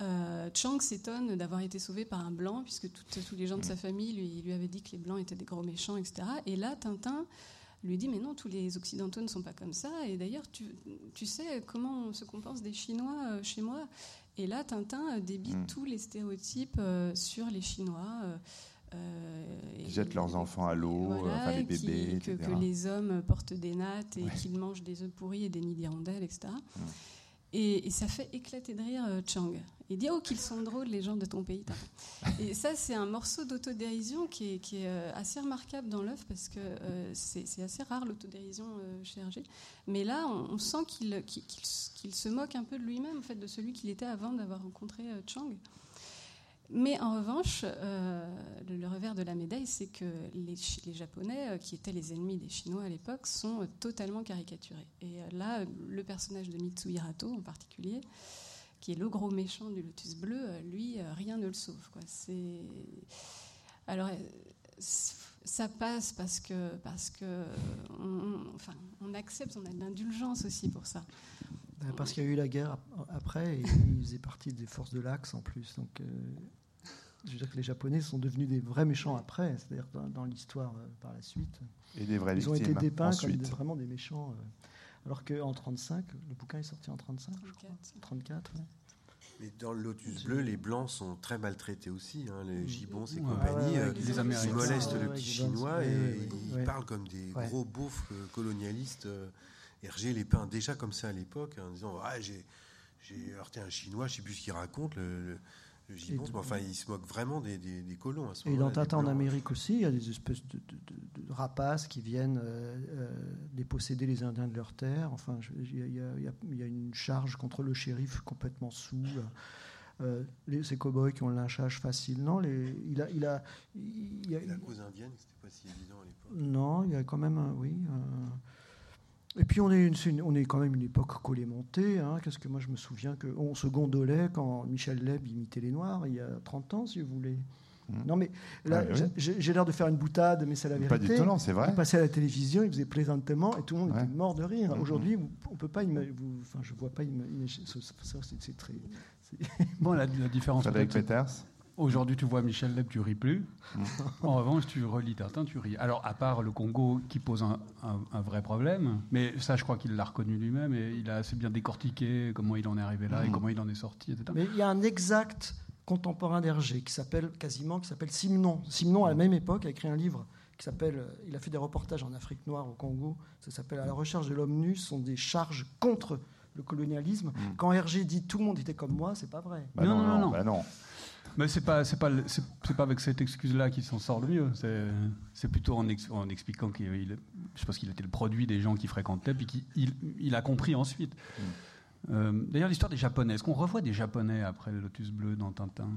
Euh, Chang s'étonne d'avoir été sauvé par un blanc, puisque tous les gens de sa famille lui, lui avaient dit que les blancs étaient des gros méchants, etc. Et là, Tintin lui dit mais non, tous les Occidentaux ne sont pas comme ça. Et d'ailleurs, tu, sais comment se compense des Chinois euh, chez moi? Et là, Tintin débite hmm. tous les stéréotypes euh, sur les Chinois. Qui jettent leurs enfants à l'eau, enfin les bébés, que, que, les hommes portent des nattes et qu'ils mangent des œufs pourris et des nids d'hirondelles, etc. Et, ça fait éclater de rire euh, Chang. Il dit Oh, qu'ils sont drôles, les gens de ton pays. Et ça, c'est un morceau d'autodérision qui est, qui est, euh, assez remarquable dans l'œuvre parce que euh, c'est assez rare l'autodérision chez Hergé. Mais là, on, sent qu'il se moque un peu de lui-même, en fait, de celui qu'il était avant d'avoir rencontré Chang. Mais en revanche, euh, le, revers de la médaille, c'est que les, Japonais, euh, qui étaient les ennemis des Chinois à l'époque, sont euh, totalement caricaturés. Et là, le personnage de Mitsuhirato en particulier, qui est le gros méchant du Lotus Bleu, lui, rien ne le sauve. Alors, ça passe parce que, parce que enfin, on accepte, on a de l'indulgence aussi pour ça. Parce qu'il y a eu la guerre après, et ils faisaient partie des forces de l'Axe en plus. Donc, je veux dire que les Japonais sont devenus des vrais méchants après, c'est-à-dire dans, l'histoire euh, par la suite. Et des vrais Ils ont été dépeints comme vraiment des méchants. Euh, alors qu'en 35, le bouquin est sorti en 35, 34. je crois. 34, Mais dans le Lotus Bleu, les Blancs sont très maltraités aussi. Hein, les gibbons et compagnie. Euh, les Américains. Ils molestent le petit Chinois et ils parlent comme des gros beaufs colonialistes. Hergé les peint déjà comme ça à l'époque, en disant ah, j'ai heurté un Chinois, je ne sais plus ce qu'il raconte. le, enfin, il se moque vraiment des, colons à ce Et dans Tintin en Amérique aussi, il y a des espèces de, rapaces qui viennent euh, euh, déposséder les Indiens de leurs terres. Enfin, il y, a une charge contre le shérif complètement sous. Euh, les, ces cow-boys qui ont le lynchage facile. Non, les, il a, il a, il a, la cause indienne, c'était pas si évident à l'époque. Non, il y a quand même, un, oui. Et puis on est, on est quand même une époque collée-montée. Hein. Qu'est-ce que moi je me souviens qu'on se gondolait quand Michel Leb imitait les Noirs il y a 30 ans, si vous voulez. Mmh. Non mais là, j'ai l'air de faire une boutade, mais c'est la vérité. Pas du tout, non, c'est vrai. Il passait à la télévision, il faisait plaisantement, et tout le monde était mort de rire. Mmh. Aujourd'hui, on peut pas, vous, enfin, je vois pas, c'est très. Bon, la, la différence. Avec Peters. Aujourd'hui, tu vois Michel Leb, tu ris plus. Mm. en revanche, tu relis Tintin, tu ris. Alors, à part le Congo qui pose un, vrai problème, mais ça, je crois qu'il l'a reconnu lui-même et il a assez bien décortiqué comment il en est arrivé là et mm. comment il en est sorti, etc. Mais il y a un exact contemporain d'Hergé qui s'appelle quasiment, qui s'appelle Simon. Simon, à la même époque, a écrit un livre qui s'appelle. Euh, il a fait des reportages en Afrique noire, au Congo. Ça s'appelle À la recherche de l'homme nu. Ce sont des charges contre le colonialisme. Mm. Quand Hergé dit tout le monde était comme moi, c'est pas vrai. Bah non, non, non. Bah non. Mais c'est pas c'est pas c'est pas avec cette excuse là qu'il s'en sort le mieux. C'est plutôt en, en expliquant qu'il je pense qu'il était le produit des gens qui fréquentaient puis qu'il il, a compris ensuite. Mm. Euh, d'ailleurs l'histoire des Japonais. Est-ce qu'on revoit des Japonais après le Lotus bleu dans Tintin?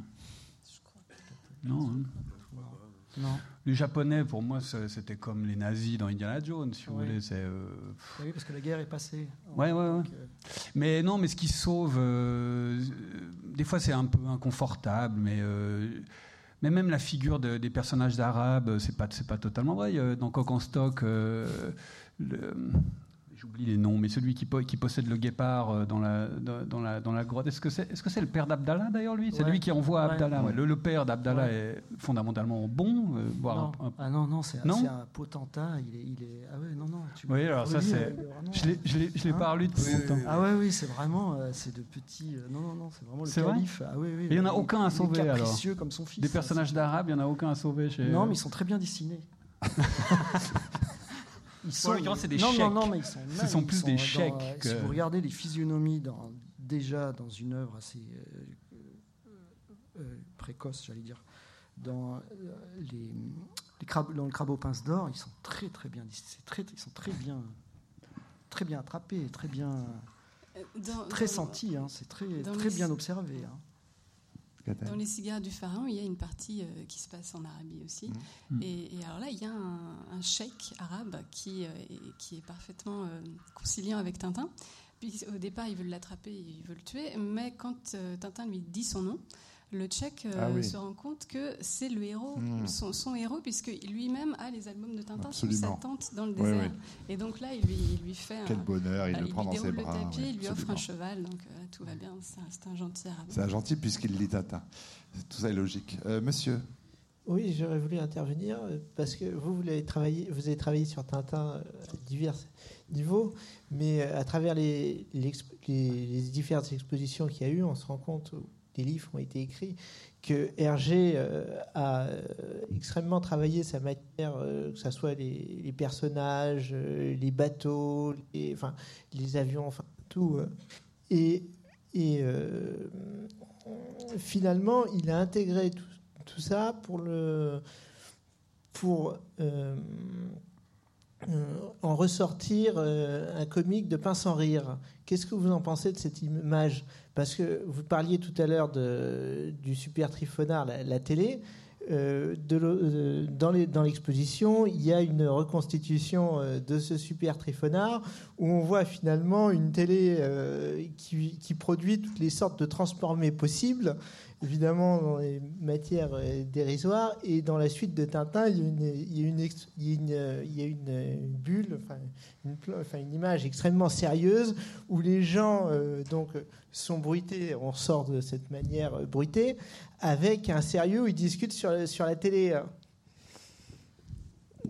Non. Hein. Non. Les Japonais, pour moi, c'était comme les nazis dans Indiana Jones, si vous voulez. C'est, euh, oui, parce que la guerre est passée. Ouais, ouais, ouais. Euh, mais non, mais ce qui sauve, euh, des fois, c'est un peu inconfortable, mais. mais même la figure des personnages arabes, c'est pas, pas totalement vrai. Dans Coq en stock, j'oublie les noms, mais celui qui, qui, possède le guépard euh, dans la, dans la, dans la grotte, est-ce que c'est est -ce c'est le père d'Abdallah d'ailleurs lui? C'est lui qui envoie Abdallah. Le, père d'Abdallah est fondamentalement bon. Euh, non. ah non, non, c'est un potentat. Il est, il est, Ah ouais, non, non. Tu oui, alors ça c'est. Euh, je l'ai hein pas lu depuis longtemps. Ah ouais, oui, c'est vraiment. c'est de petits. non, non, non, c'est vraiment le calife. Ah, oui, oui, il n'y en a aucun à sauver alors? comme son fils. Des personnages d'Arabes, il n'y en a aucun à sauver chez. Non, mais ils sont très bien dessinés. Ils sont, c'est des non, chèques. Non, non, mais ils sont, Ce sont plus des chèques. Si vous regardez les physionomies dans, déjà dans une œuvre assez euh, euh, précoce, j'allais dire, dans, euh, les, les crabes, dans le crabeau pince d'or, ils sont très très bien très, ils sont très bien très bien attrapés, très bien très sentis, hein, c'est très très bien observé. Hein. Dans les cigares du pharaon, il y a une partie euh, qui se passe en Arabie aussi. Mmh. Mmh. Et, alors là, il y a un, cheikh arabe qui, euh, est, qui est parfaitement euh, conciliant avec Tintin. Puis, au départ, ils veulent l'attraper, ils veulent le tuer. Mais quand Tintin lui dit son nom, le Tchèque euh, Ah oui. se rend compte que c'est le héros, Mm. son, son héros, puisque lui-même a les albums de Tintin Absolument. sous sa tente dans le désert. oui. Et donc là, il lui, il lui fait un. Quel bonheur, il euh, le prend lui dans ses bras. le tapis, oui, il lui offre un cheval, donc euh, tout va bien. C'est un, gentil arabe. C'est un gentil puisqu'il lit Tintin. Tout ça est logique. Euh, monsieur Oui, j'aurais voulu intervenir parce que vous, vous avez travaillé, vous avez travaillé sur Tintin à divers niveaux, mais à travers les, les, les différentes expositions qu'il y a eu, on se rend compte, des livres ont été écrits, que Hergé euh, a euh, extrêmement travaillé sa matière, euh, que ce soit les, personnages, les bateaux, les, enfin, les avions, enfin tout. et finalement, il a intégré tout, tout ça pour le pour en ressortir euh, un comique de pain sans rire. Qu'est-ce que vous en pensez de cette image? Parce que vous parliez tout à l'heure du super trifonard, la, télé. Euh, euh, dans l'exposition, il y a une reconstitution euh, de ce super trifonard où on voit finalement une télé euh, qui produit toutes les sortes de transformés possibles, évidemment dans les matières euh, dérisoires. Et dans la suite de Tintin, il y a une, bulle, enfin une, image extrêmement sérieuse où les gens euh, donc sont bruités, on ressort de cette manière euh, bruitée, avec un sérieux où ils discutent sur la télé.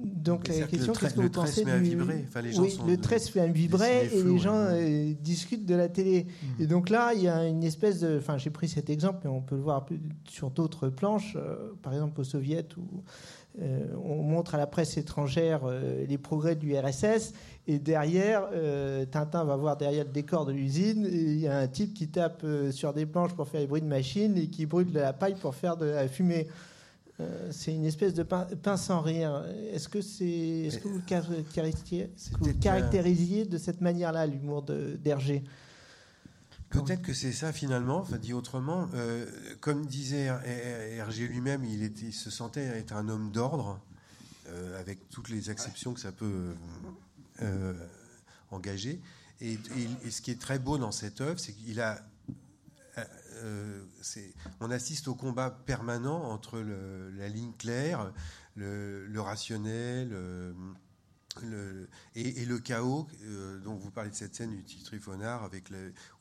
Donc la question, qu'est-ce que vous pensez du- vibrer. Enfin, les gens oui, sont le de- trait se fait à vibrer et les gens ouais. euh, discutent de la télé. Et donc là, il y a une espèce de. Enfin, j'ai pris cet exemple, mais on peut le voir sur d'autres planches, euh, par exemple au Soviet, où euh, on montre à la presse étrangère les progrès du RSS, et derrière, Tintin va voir derrière le décor de l'usine, il y a un type qui tape sur des planches pour faire les bruits de machine et qui brûle de la paille pour faire de la fumée. Euh, c'est une espèce de pain, pain sans rire. Est-ce que, c'est, est-ce que vous le caractérisiez, vous de cette manière-là, l'humour de, d'Hergé? Peut-être que c'est ça finalement, enfin dit autrement. euh, comme disait Her- Her- Hergé lui-même, il, était- il se sentait être un homme d'ordre, euh, avec toutes les exceptions que ça peut engager. Et, et- et ce qui est très beau dans cette œuvre, c'est qu'il a. euh, euh, on assiste au combat permanent entre la ligne claire, le, rationnel, euh, et, le chaos. dont vous parlez de cette scène du petit Trifonard, avec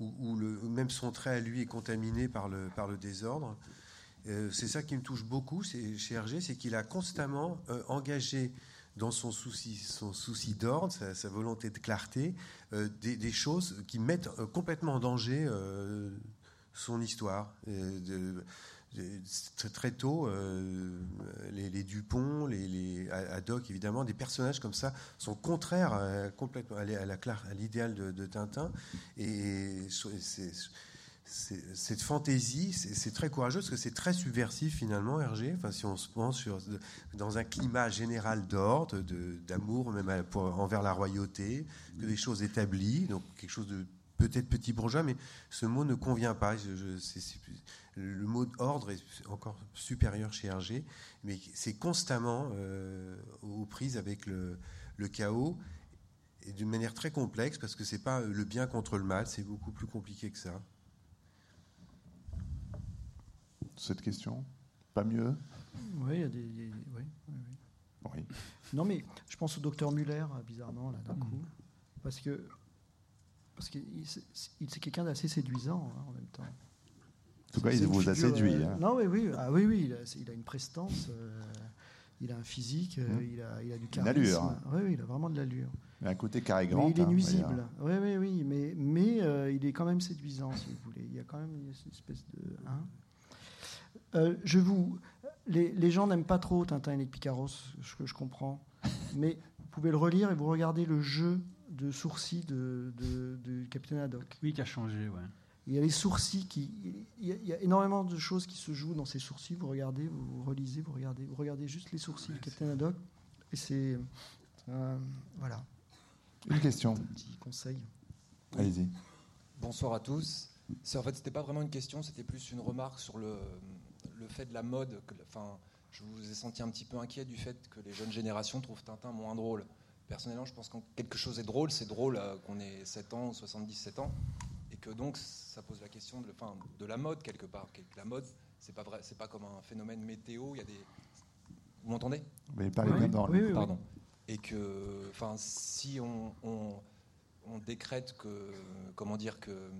où, même son trait à lui est contaminé par le, désordre. C'est ça qui me touche beaucoup chez Hergé, c'est qu'il a constamment engagé dans son souci, d'ordre, sa, volonté de clarté, des, choses qui mettent complètement en danger son histoire. Euh, de- très, tôt, euh, les, Dupont, les, les évidemment, des personnages comme ça sont contraires à, complètement à, l'idéal de, Tintin. Et cette fantaisie, c'est très courageux parce que c'est très subversif finalement, Hergé. Enfin, si on se pense sur, dans un climat général d'ordre, d'amour, même envers la royauté, que des choses établies, donc quelque chose de peut-être petit bourgeois, mais ce mot ne convient pas. Je- je- le mot ordre est encore supérieur chez Hergé, mais c'est constamment euh, aux prises avec le, le chaos et d'une manière très complexe parce que c'est pas le bien contre le mal, c'est beaucoup plus compliqué que ça. Cette question Pas mieux? Oui, il y a des. il y a- oui, oui, oui. Oui. Non, mais je pense au docteur Muller, bizarrement, là, d'un coup. Parce que. Parce que il- c'est quelqu'un d'assez séduisant hein, en même temps. En tout cas, il une vous a séduit. euh, hein. Non, oui, oui, ah, oui, oui, il a, il a une prestance, euh, il a un physique, euh, Mmh. il, a, il a du Une charisme. allure. Oui, oui, il a vraiment de l'allure. Un côté carré grand. il est hein, nuisible. Oui, oui, oui, mais, mais euh, il est quand même séduisant, si vous voulez. Il y a quand même une espèce de. hein. Je vous, les, les gens n'aiment pas trop Tintin et les Picaros, ce que je comprends. Mais vous pouvez le relire et vous regardez le jeu de sourcils de, de, de Capitaine Haddock. Oui, qui a changé, ouais. Il y a les sourcils qui. Il y a, il y a énormément de choses qui se jouent dans ces sourcils. Vous regardez, vous relisez, vous regardez, vous regardez juste les sourcils de Capitaine Haddock. Et c'est. euh, voilà, Une question. petit conseil. Allez-y. Bonsoir à tous. C'est en fait, c'était pas vraiment une question, c'était plus une remarque sur le, le fait de la mode. Que, enfin, je vous ai senti un petit peu inquiet du fait que les jeunes générations trouvent Tintin moins drôle. Personnellement, je pense que quand quelque chose est drôle, c'est drôle euh, qu'on ait 7 ans ou 77 ans. Et que donc, ça pose la question de, enfin, de la mode quelque part. La mode, c'est pas vrai, c'est pas comme un phénomène météo. Il y a des. Vous m'entendez? Mais parlez Oui, bien dans oui, oui, oui. Pardon. Et que, enfin, si on, on, on décrète que, comment dire que,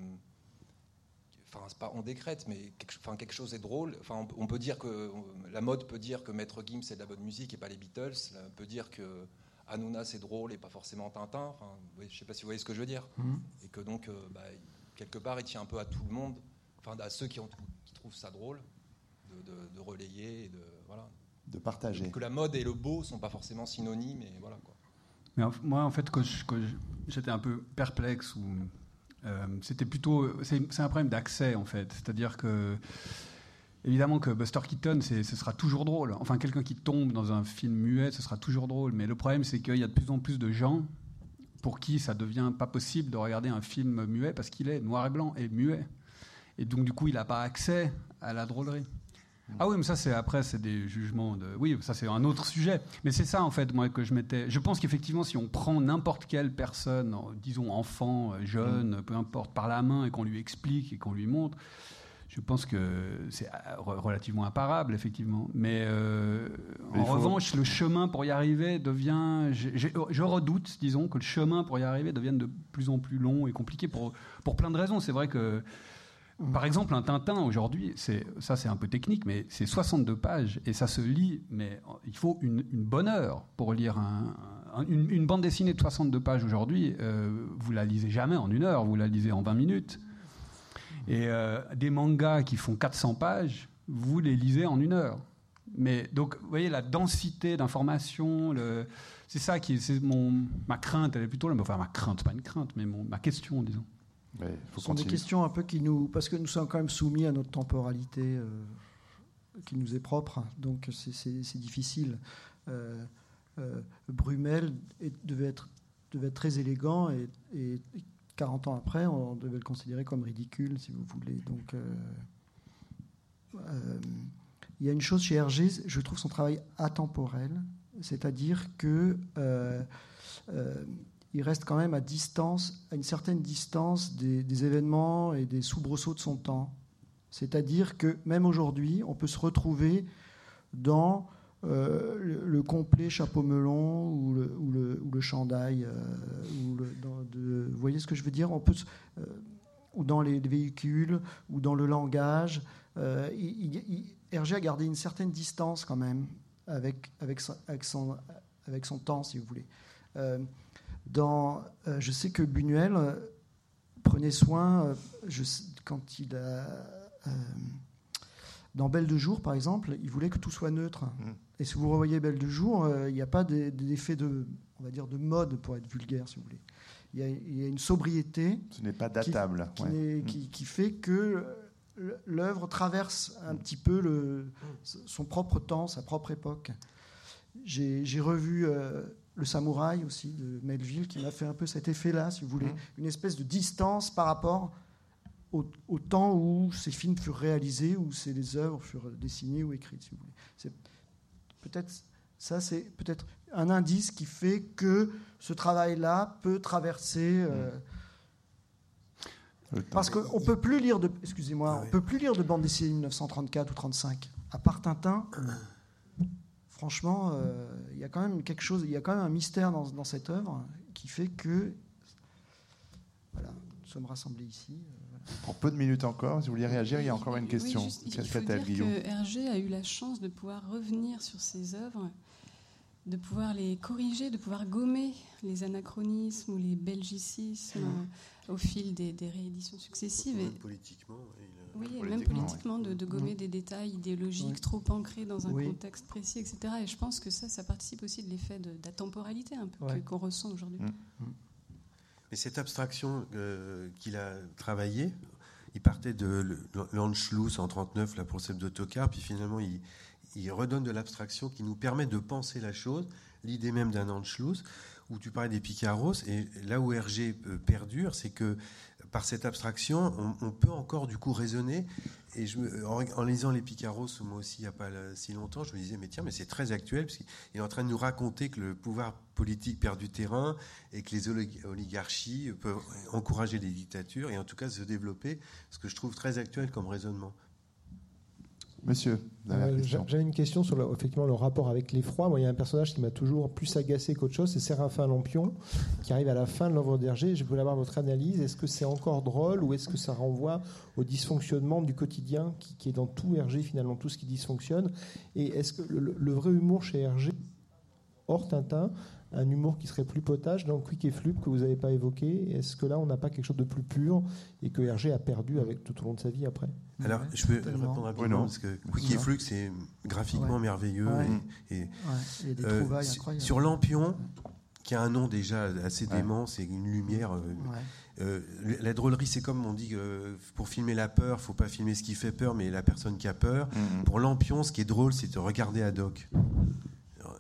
enfin, c'est pas on décrète, mais quelque, enfin, quelque chose est drôle. Enfin, on, on peut dire que la mode peut dire que Maître Gims c'est de la bonne musique et pas les Beatles. On peut dire que Hanouna c'est drôle et pas forcément Tintin. Enfin, oui, je sais pas si vous voyez ce que je veux dire. Mhm. Et que donc, euh, bah, quelque part, il tient un peu à tout le monde, enfin, à ceux qui, ont, qui trouvent ça drôle, de, de- de relayer et de voilà. de partager. Que la mode et le beau sont pas forcément synonymes et voilà quoi. Mais en- moi, en fait, quand j'étais un peu perplexe, ou euh, c'était plutôt, c'est c'est un problème d'accès en fait. C'est-à-dire que évidemment que Buster Keaton, ce sera toujours drôle. Enfin, quelqu'un qui tombe dans un film muet, ce sera toujours drôle. Mais le problème, c'est qu'il y a de plus en plus de gens pour qui ça devient pas possible de regarder un film muet parce qu'il est noir et blanc et muet. Et donc, du coup, il n'a pas accès à la drôlerie. Ah oui, mais ça, c'est après, c'est des jugements de. Oui, ça, c'est un autre sujet. Mais c'est ça, en fait, moi, que je m'étais. Je pense qu'effectivement, si on prend n'importe quelle personne, disons enfant, jeune, peu importe, par la main et qu'on lui explique et qu'on lui montre, je pense que c'est euh, re- relativement imparable, effectivement. Mais euh, en faut- revanche, le chemin pour y arriver devient. j'ai- Je redoute, disons, que le chemin pour y arriver devienne de plus en plus long et compliqué pour, pour plein de raisons. C'est vrai que. Par exemple, un Tintin aujourd'hui, c'est ça c'est un peu technique, mais c'est 62 pages et ça se lit, mais il faut une, une bonne heure pour lire un- un- une, une bande dessinée de 62 pages aujourd'hui. euh, vous la lisez jamais en une heure, vous la lisez en 20 minutes. Et euh, des mangas qui font 400 pages, vous les lisez en une heure. Mais donc, vous voyez la densité d'informations, le- c'est ça qui est c'est mon ma crainte, elle est plutôt là. Enfin, ma crainte, pas une crainte, mais mon, ma question, disons. Mais faut Ce sont des questions un peu qui nous. Parce que nous sommes quand même soumis à notre temporalité euh, qui nous est propre, donc c'est- c'est c'est difficile. Euh, euh, Brumel est- devait, être, devait être très élégant et, et 40 ans après, on devait le considérer comme ridicule, si vous voulez. Euh, euh, il y a une chose chez Hergé, je trouve son travail atemporel, c'est-à-dire que euh, il reste quand même à distance, à une certaine distance des, des événements et des soubresauts de son temps. C'est-à-dire que même aujourd'hui, on peut se retrouver dans euh, le, le complet chapeau melon ou le, ou le, chandail. euh, vous voyez ce que je veux dire? On peut euh, ou dans les, les véhicules, ou dans le langage. Euh, Hergé a gardé une certaine distance quand même avec, avec, son, avec, son, temps, si vous voulez. Euh, dans, euh, je sais que Buñuel euh, prenait soin, euh, quand il a. euh, dans Belle de jour, par exemple, il voulait que tout soit neutre. Mm. Et si vous revoyez Belle de jour, euh, il n'y a pas d'e- d'effet de, on va dire, de mode pour être vulgaire, si vous voulez. Il y a, il y a une sobriété Ce n'est pas datable. qui, ouais. n'est- Mm. qui- qui fait que l'œuvre traverse un petit peu le, son propre temps, sa propre époque. J'ai revu euh, Le Samouraï aussi de Melville qui m'a fait un peu cet effet-là, si vous voulez, Mhm. une espèce de distance par rapport au, au temps où ces films furent réalisés, où ces œuvres furent dessinées ou écrites, si vous voulez. Peut-être ça, c'est peut-être un indice qui fait que ce travail-là peut traverser. euh, temps. parce qu'on peut plus lire de, excusez-moi, Ah on peut plus lire de bande dessinée 1934 ou 35. À part Tintin, franchement, euh, il y a quand même quelque chose, il y a quand même un mystère dans, dans cette œuvre qui fait que, voilà, nous sommes rassemblés ici. Pour peu de minutes encore, si vous voulez réagir, il y a encore une Oui, question. juste, il faut dire que Hergé a eu la chance de pouvoir revenir sur ses œuvres, de pouvoir les corriger, de pouvoir gommer les anachronismes ou les belgicismes euh, au fil des, des rééditions successives. Et, Même politiquement. oui, et même politiquement, de, de gommer des détails idéologiques Oui. trop ancrés dans un Oui. contexte précis, etc. Et je pense que ça, ça participe aussi de l'effet de, d'atemporalité un peu Ouais. qu'on ressent aujourd'hui. Mm. Mais cette abstraction euh, qu'il a travaillée, il partait de l'Anschluss en 39, la concept d'autocar, puis finalement il, il redonne de l'abstraction qui nous permet de penser la chose, l'idée même d'un Anschluss, où tu parlais des Picaros, et là où Hergé euh, perdure, c'est que par cette abstraction, on, peut encore du coup raisonner. Et en, lisant les Picaros, moi aussi, il n'y a pas là, si longtemps, je me disais, mais tiens, mais c'est très actuel, parce qu'il est en train de nous raconter que le pouvoir politique perd du terrain et que les olig- oligarchies peuvent encourager les dictatures et en tout cas se développer, ce que je trouve très actuel comme raisonnement. Monsieur, euh, j'avais une question sur le, effectivement le rapport avec l'effroi. Moi, il y a un personnage qui m'a toujours plus agacé qu'autre chose, c'est Séraphin Lampion, qui arrive à la fin de l'œuvre d'Hergé. Je voulais avoir votre analyse. Est-ce que c'est encore drôle ou est-ce que ça renvoie au dysfonctionnement du quotidien qui, est dans tout Hergé, finalement, tout ce qui dysfonctionne? Et est-ce que le, vrai humour chez Hergé, hors Tintin, un humour qui serait plus potage dans Quick et Flup que vous n'avez pas évoqué. Est-ce que là, on n'a pas quelque chose de plus pur et que Hergé a perdu avec tout au long de sa vie après? Alors, je peux répondre rapidement parce que Quick et Flup, c'est graphiquement merveilleux. Et, euh, sur Lampion, qui a un nom déjà assez dément, c'est une lumière. Euh, euh, la drôlerie, c'est comme on dit pour filmer la peur, faut pas filmer ce qui fait peur, mais la personne qui a peur. Mm-hmm. Pour Lampion, ce qui est drôle, c'est de regarder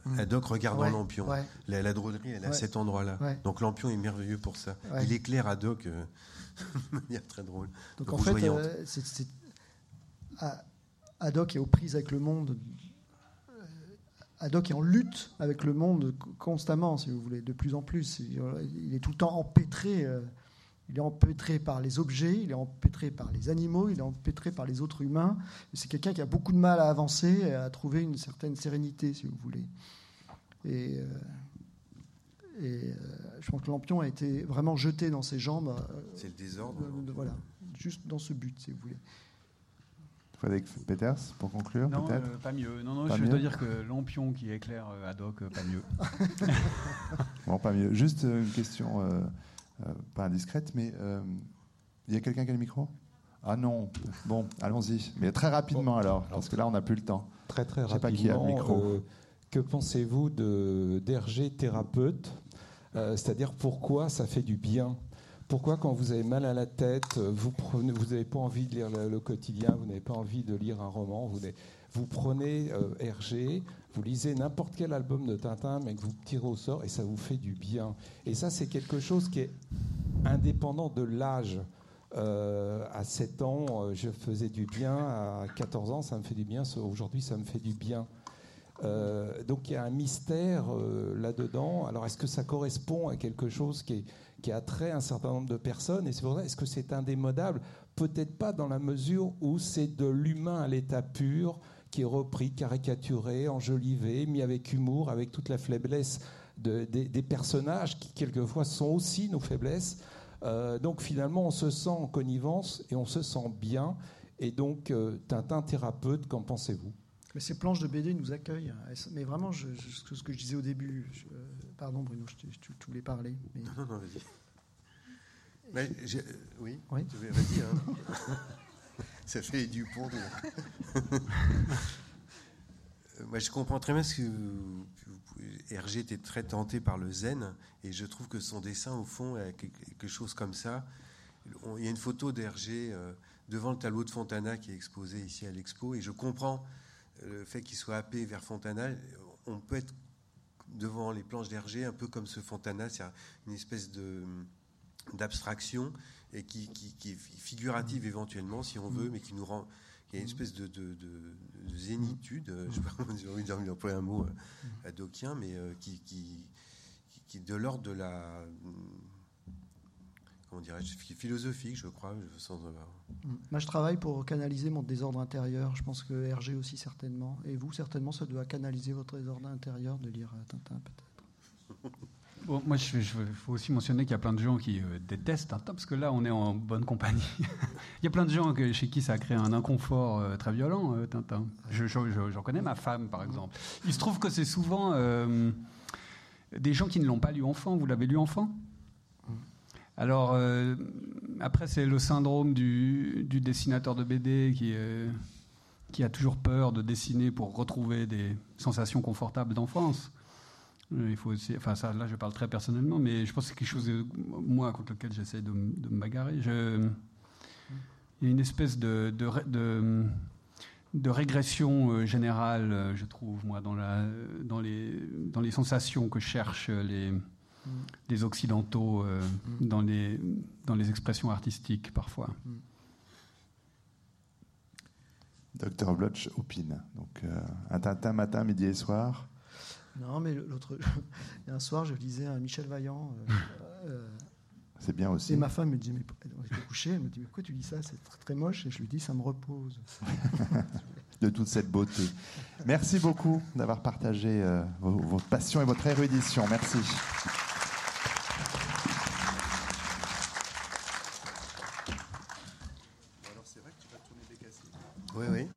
Ad-Hoc. Ad-hoc regardant Lampion. La, la, drôlerie, elle est à cet endroit-là. Donc Lampion est merveilleux pour ça. Il éclaire Ad-hoc euh, de manière très drôle. Donc en fait, euh, est aux prises avec le monde. Euh, Ad-hoc est en lutte avec le monde constamment, si vous voulez, de plus en plus. Il est tout le temps empêtré. Il est empêtré par les objets, il est empêtré par les animaux, il est empêtré par les autres humains. C'est quelqu'un qui a beaucoup de mal à avancer, à trouver une certaine sérénité, si vous voulez. Et, euh, et euh, je pense que Lampion a été vraiment jeté dans ses jambes. Euh, C'est le désordre. voilà, juste dans ce but, si vous voulez. Frédéric Peters, pour conclure, non, pas mieux. Non, non, je dois dire que Lampion qui éclaire ad hoc, pas mieux. bon, pas mieux. Juste une question euh, pas indiscrète, mais euh, il y a quelqu'un qui a le micro? Ah non, bon, allons-y. Mais très rapidement alors, parce que là, on n'a plus le temps. Très très rapidement. Pas qui a le micro. Euh, que pensez-vous d'Hergé thérapeute? C'est-à-dire pourquoi ça fait du bien? Pourquoi, quand vous avez mal à la tête, vous n'avez vous pas envie de lire le, quotidien, vous n'avez pas envie de lire un roman, vous, vous prenez Hergé, vous lisez n'importe quel album de Tintin, mais que vous tirez au sort et ça vous fait du bien. Et ça, c'est quelque chose qui est indépendant de l'âge. Euh, à 7 ans, euh, je faisais du bien. À 14 ans, ça me fait du bien. Aujourd'hui, ça me fait du bien. Euh, donc il y a un mystère là-dedans. Alors est-ce que ça correspond à quelque chose qui, est, qui attrait un certain nombre de personnes? Et c'est pour ça, est-ce que c'est indémodable? Peut-être pas dans la mesure où c'est de l'humain à l'état pur, qui est repris, caricaturé, enjolivé, mis avec humour, avec toute la faiblesse des, personnages qui quelquefois sont aussi nos faiblesses. Euh, donc finalement, on se sent en connivence et on se sent bien. Et donc, euh, Tintin thérapeute, qu'en pensez-vous? Mais ces planches de BD nous accueillent. Mais vraiment, je, ce que je disais au début, euh, pardon Bruno, je, tu, voulais parler. Non, non, non, vas-y. oui, oui. vas-y. Hein. ça fait du pont. Moi, je comprends très bien ce que Hergé était très tenté par le zen, et je trouve que son dessin, au fond, est quelque chose comme ça. Il y a une photo d'Hergé euh, devant le tableau de Fontana qui est exposé ici à l'expo, et je comprends euh, le fait qu'il soit happé vers Fontana. On peut être devant les planches d'Hergé un peu comme ce Fontana, c'est une espèce de d'abstraction et qui, est figurative mm. éventuellement, si on veut, mm. mais qui nous rend. Il y a une mm. espèce de, de, zénitude, je sais pas j'ai envie d'employer un mot euh, adokien, mais euh, qui, qui, qui, est de l'ordre de la. Comment dirais-je Philosophique, je crois, sans Moi, je travaille pour canaliser mon désordre intérieur. Je pense que Hergé aussi, certainement. Et vous, certainement, ça doit canaliser votre désordre intérieur de lire Tintin, peut-être. moi, il faut aussi mentionner qu'il y a plein de gens qui euh, détestent Tintin, parce que là, on est en bonne compagnie. Il y a plein de gens chez qui ça a créé un inconfort euh, très violent, euh, Tintin. J'en connais ma femme, par exemple. Il se trouve que c'est souvent des gens qui ne l'ont pas lu enfant. Vous l'avez lu enfant? Alors, après, c'est le syndrome du, dessinateur de BD qui a toujours peur de dessiner pour retrouver des sensations confortables d'enfance. Euh, il faut aussi, enfin ça, là je parle très personnellement, mais je pense que c'est quelque chose, de, moi, contre lequel j'essaie de, de, me bagarrer. Je, il y a une espèce de, de, de régression euh, générale, euh, je trouve, moi, dans, la, dans, les, dans les sensations que cherchent les, les Occidentaux dans, les, dans les expressions artistiques, parfois. Docteur Blotch opine. Donc, un Tintin matin, midi et soir. Non, mais l'autre, un soir, je lisais un Michel Vaillant. Euh, euh, c'est bien aussi. Et ma femme me dit, mais elle me dit, mais pourquoi tu lis ça? C'est très, très, moche. Et je lui dis, ça me repose. de toute cette beauté. Merci beaucoup d'avoir partagé votre passion et votre érudition. Merci.